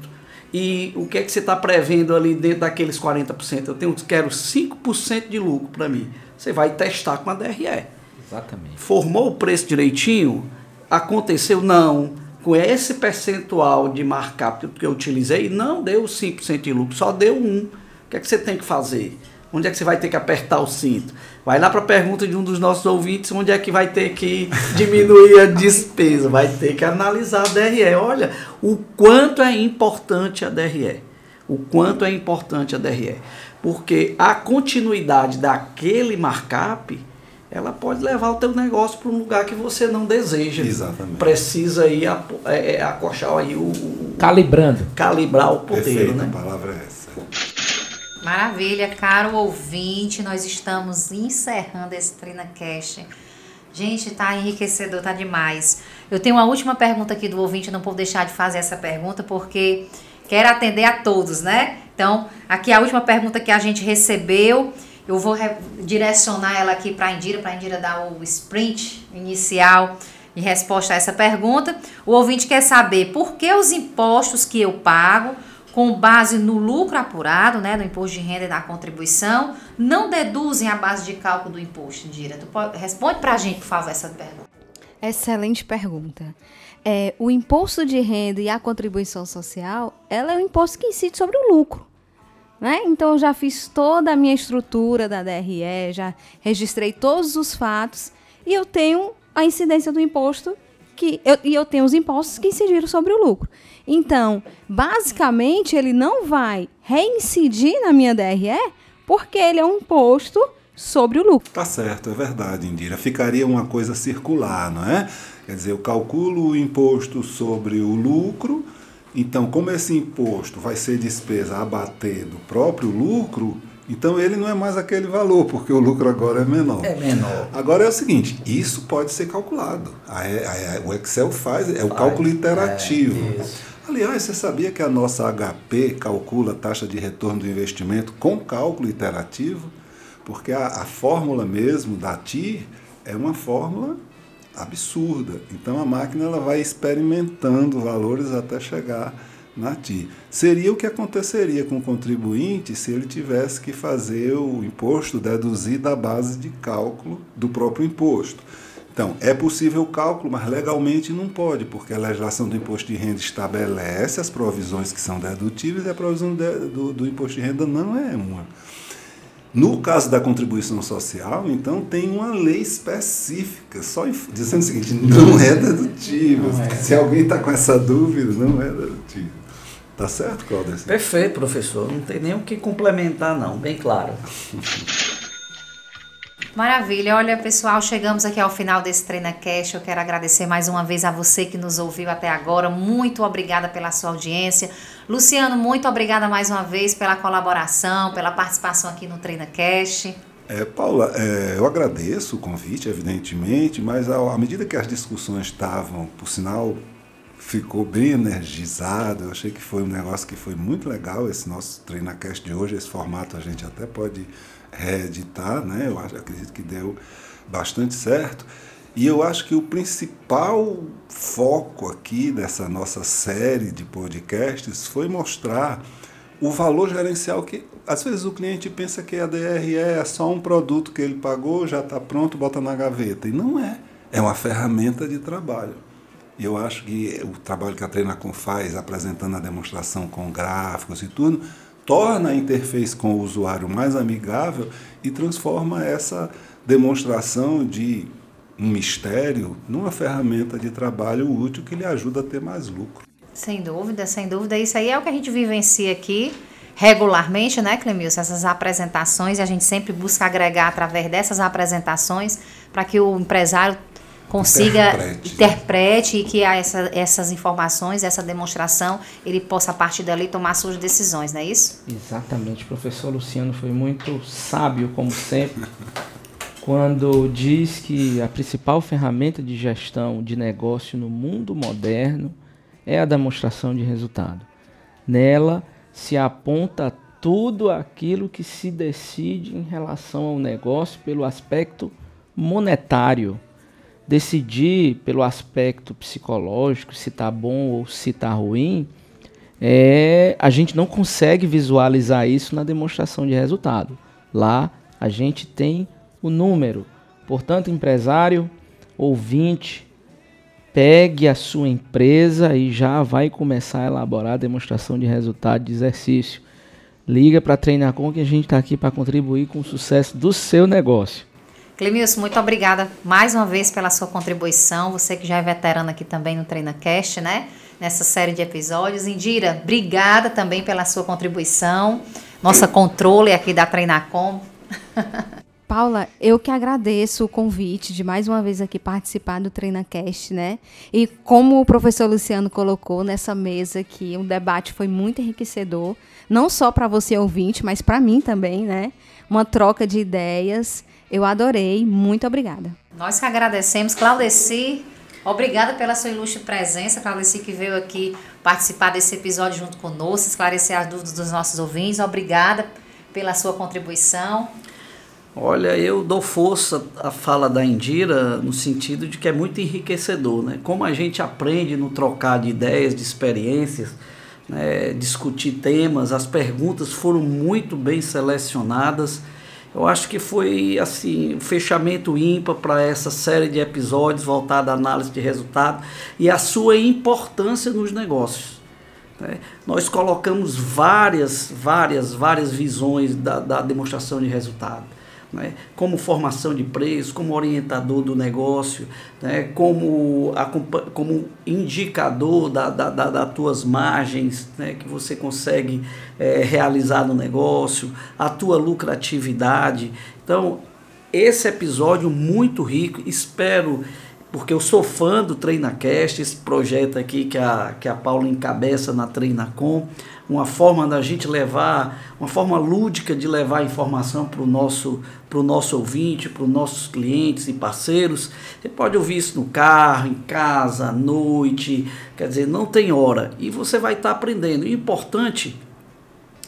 e o que é que você está prevendo ali dentro daqueles 40%? Eu tenho, quero 5% de lucro para mim. Você vai testar com a DRE. Exatamente. Formou o preço direitinho? Aconteceu? Não. Com esse percentual de markup que eu utilizei, não deu 5% de lucro, só deu 1. O que é que você tem que fazer? Onde é que você vai ter que apertar o cinto? Vai lá para a pergunta de um dos nossos ouvintes, onde é que vai ter que diminuir a despesa? Vai ter que analisar a DRE. Olha, o quanto é importante a DRE. O quanto é importante a DRE. Porque a continuidade daquele markup, ela pode levar o teu negócio para um lugar que você não deseja. Exatamente. Precisa aí é, é, acochar aí o, o... Calibrando. Calibrar o poder, Perfeito, né? a palavra é essa. Maravilha, caro ouvinte, nós estamos encerrando esse TrinaCast. Gente, tá enriquecedor, tá demais. Eu tenho uma última pergunta aqui do ouvinte, não vou deixar de fazer essa pergunta porque quero atender a todos, né? Então, aqui a última pergunta que a gente recebeu, eu vou direcionar ela aqui para a Indira, para a Indira dar o sprint inicial em resposta a essa pergunta. O ouvinte quer saber por que os impostos que eu pago com base no lucro apurado, né, no imposto de renda e na contribuição, não deduzem a base de cálculo do imposto, Indira? Responde para a gente, por favor, essa pergunta. Excelente pergunta. É, o imposto de renda e a contribuição social, ela é um imposto que incide sobre o lucro. Né? Então, eu já fiz toda a minha estrutura da DRE, já registrei todos os fatos e eu tenho a incidência do imposto que eu, e eu tenho os impostos que incidiram sobre o lucro. Então, basicamente, ele não vai reincidir na minha DRE porque ele é um imposto sobre o lucro. Tá certo, é verdade, Indira. Ficaria uma coisa circular, não é? Quer dizer, eu calculo o imposto sobre o lucro, então, como esse imposto vai ser despesa a bater do próprio lucro, então ele não é mais aquele valor, porque o lucro agora é menor. É menor. Agora é o seguinte, isso pode ser calculado. A, a, a, o Excel faz, é o cálculo interativo. É, Aliás, você sabia que a nossa HP calcula a taxa de retorno do investimento com cálculo iterativo? Porque a, a fórmula mesmo da TIR é uma fórmula absurda. Então a máquina ela vai experimentando valores até chegar na TIR. Seria o que aconteceria com o contribuinte se ele tivesse que fazer o imposto deduzir da base de cálculo do próprio imposto. Então, é possível o cálculo, mas legalmente não pode, porque a legislação do imposto de renda estabelece as provisões que são dedutíveis e a provisão de, do, do imposto de renda não é uma. No caso da contribuição social, então, tem uma lei específica, só dizendo o seguinte: não é dedutível. Não é. Se alguém está com essa dúvida, não é dedutível. Tá certo, Claudeci? Perfeito, professor. Não tem nem o que complementar, não. Bem claro. Maravilha. Olha, pessoal, chegamos aqui ao final desse TreinaCast. Eu quero agradecer mais uma vez a você que nos ouviu até agora. Muito obrigada pela sua audiência. Luciano, muito obrigada mais uma vez pela colaboração, pela participação aqui no TreinaCast. É, Paula, é, eu agradeço o convite, evidentemente, mas à medida que as discussões estavam, por sinal, ficou bem energizado. Eu achei que foi um negócio que foi muito legal esse nosso TreinaCast de hoje. Esse formato a gente até pode reeditar, né? Eu acho, acredito que deu bastante certo. E eu acho que o principal foco aqui dessa nossa série de podcasts foi mostrar o valor gerencial que às vezes o cliente pensa que a DRE é só um produto que ele pagou, já está pronto, bota na gaveta. E não é. É uma ferramenta de trabalho. Eu acho que o trabalho que a Treinacom faz, apresentando a demonstração com gráficos e tudo, torna a interface com o usuário mais amigável e transforma essa demonstração de um mistério numa ferramenta de trabalho útil que lhe ajuda a ter mais lucro. Sem dúvida, sem dúvida. Isso aí é o que a gente vivencia aqui regularmente, né, Clemilson? Essas apresentações, a gente sempre busca agregar através dessas apresentações para que o empresário consiga interprete, interprete e que essa, essas informações, essa demonstração, ele possa a partir dali tomar suas decisões, não é isso? Exatamente, o professor Luciano foi muito sábio, como sempre, quando diz que a principal ferramenta de gestão de negócio no mundo moderno é a demonstração de resultado. Nela se aponta tudo aquilo que se decide em relação ao negócio pelo aspecto monetário decidir pelo aspecto psicológico se está bom ou se está ruim, é, a gente não consegue visualizar isso na demonstração de resultado. Lá a gente tem o número. Portanto, empresário, ouvinte, pegue a sua empresa e já vai começar a elaborar a demonstração de resultado de exercício. Liga para treinar com que a gente está aqui para contribuir com o sucesso do seu negócio. Clemilson, muito obrigada mais uma vez pela sua contribuição. Você que já é veterana aqui também no TreinaCast, né? Nessa série de episódios. Indira, obrigada também pela sua contribuição. Nossa controle aqui da Treinacom. Paula, eu que agradeço o convite de mais uma vez aqui participar do TreinaCast, né? E como o professor Luciano colocou nessa mesa aqui, o debate foi muito enriquecedor, não só para você ouvinte, mas para mim também, né? Uma troca de ideias eu adorei, muito obrigada. Nós que agradecemos, Claudeci. Obrigada pela sua ilustre presença, Claudeci, que veio aqui participar desse episódio junto conosco, esclarecer as dúvidas dos nossos ouvintes. Obrigada pela sua contribuição. Olha, eu dou força à fala da Indira no sentido de que é muito enriquecedor, né? Como a gente aprende no trocar de ideias, de experiências, né? discutir temas, as perguntas foram muito bem selecionadas eu acho que foi assim um fechamento ímpar para essa série de episódios voltada à análise de resultado e a sua importância nos negócios. Né? Nós colocamos várias, várias, várias visões da, da demonstração de resultado né, como formação de preço, como orientador do negócio, né, como, como indicador da, da, da, das tuas margens né, que você consegue é, realizar no negócio, a tua lucratividade. Então, esse episódio muito rico, espero porque eu sou fã do TreinaCast, esse projeto aqui que a, que a Paula encabeça na Treinacom, uma forma da gente levar, uma forma lúdica de levar informação para o nosso, pro nosso ouvinte, para os nossos clientes e parceiros. Você pode ouvir isso no carro, em casa, à noite, quer dizer, não tem hora. E você vai estar tá aprendendo. O importante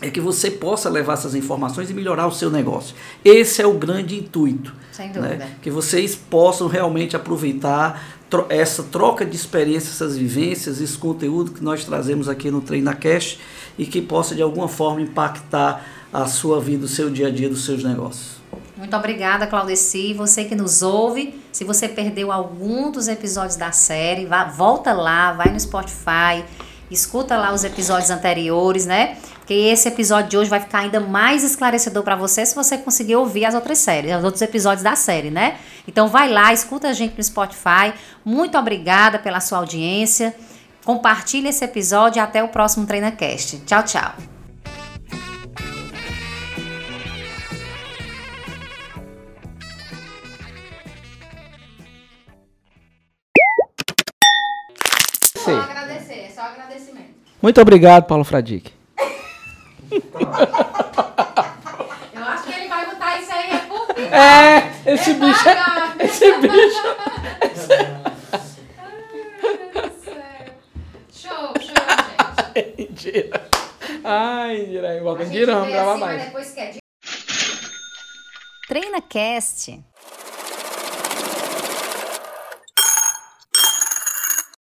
é que você possa levar essas informações e melhorar o seu negócio. Esse é o grande intuito. Sem dúvida. Né? Que vocês possam realmente aproveitar essa troca de experiências, essas vivências, esse conteúdo que nós trazemos aqui no TreinaCast e que possa de alguma forma impactar a sua vida, o seu dia a dia dos seus negócios. Muito obrigada, Claudeci. Você que nos ouve, se você perdeu algum dos episódios da série, vá, volta lá, vai no Spotify, escuta lá os episódios anteriores, né? Porque esse episódio de hoje vai ficar ainda mais esclarecedor para você se você conseguir ouvir as outras séries, os outros episódios da série, né? Então vai lá, escuta a gente no Spotify. Muito obrigada pela sua audiência. Compartilhe esse episódio e até o próximo TreinaCast. Tchau, tchau. Só agradecer, é só agradecimento. Muito obrigado, Paulo Fradique. Eu acho que ele vai botar isso aí é por fim. É, esse bicho, é- esse bicho. Show, show, gente. Indira. Ai, Indira, A volta. gente Indira, vamos gravar assim, mas mais. Treina Cast.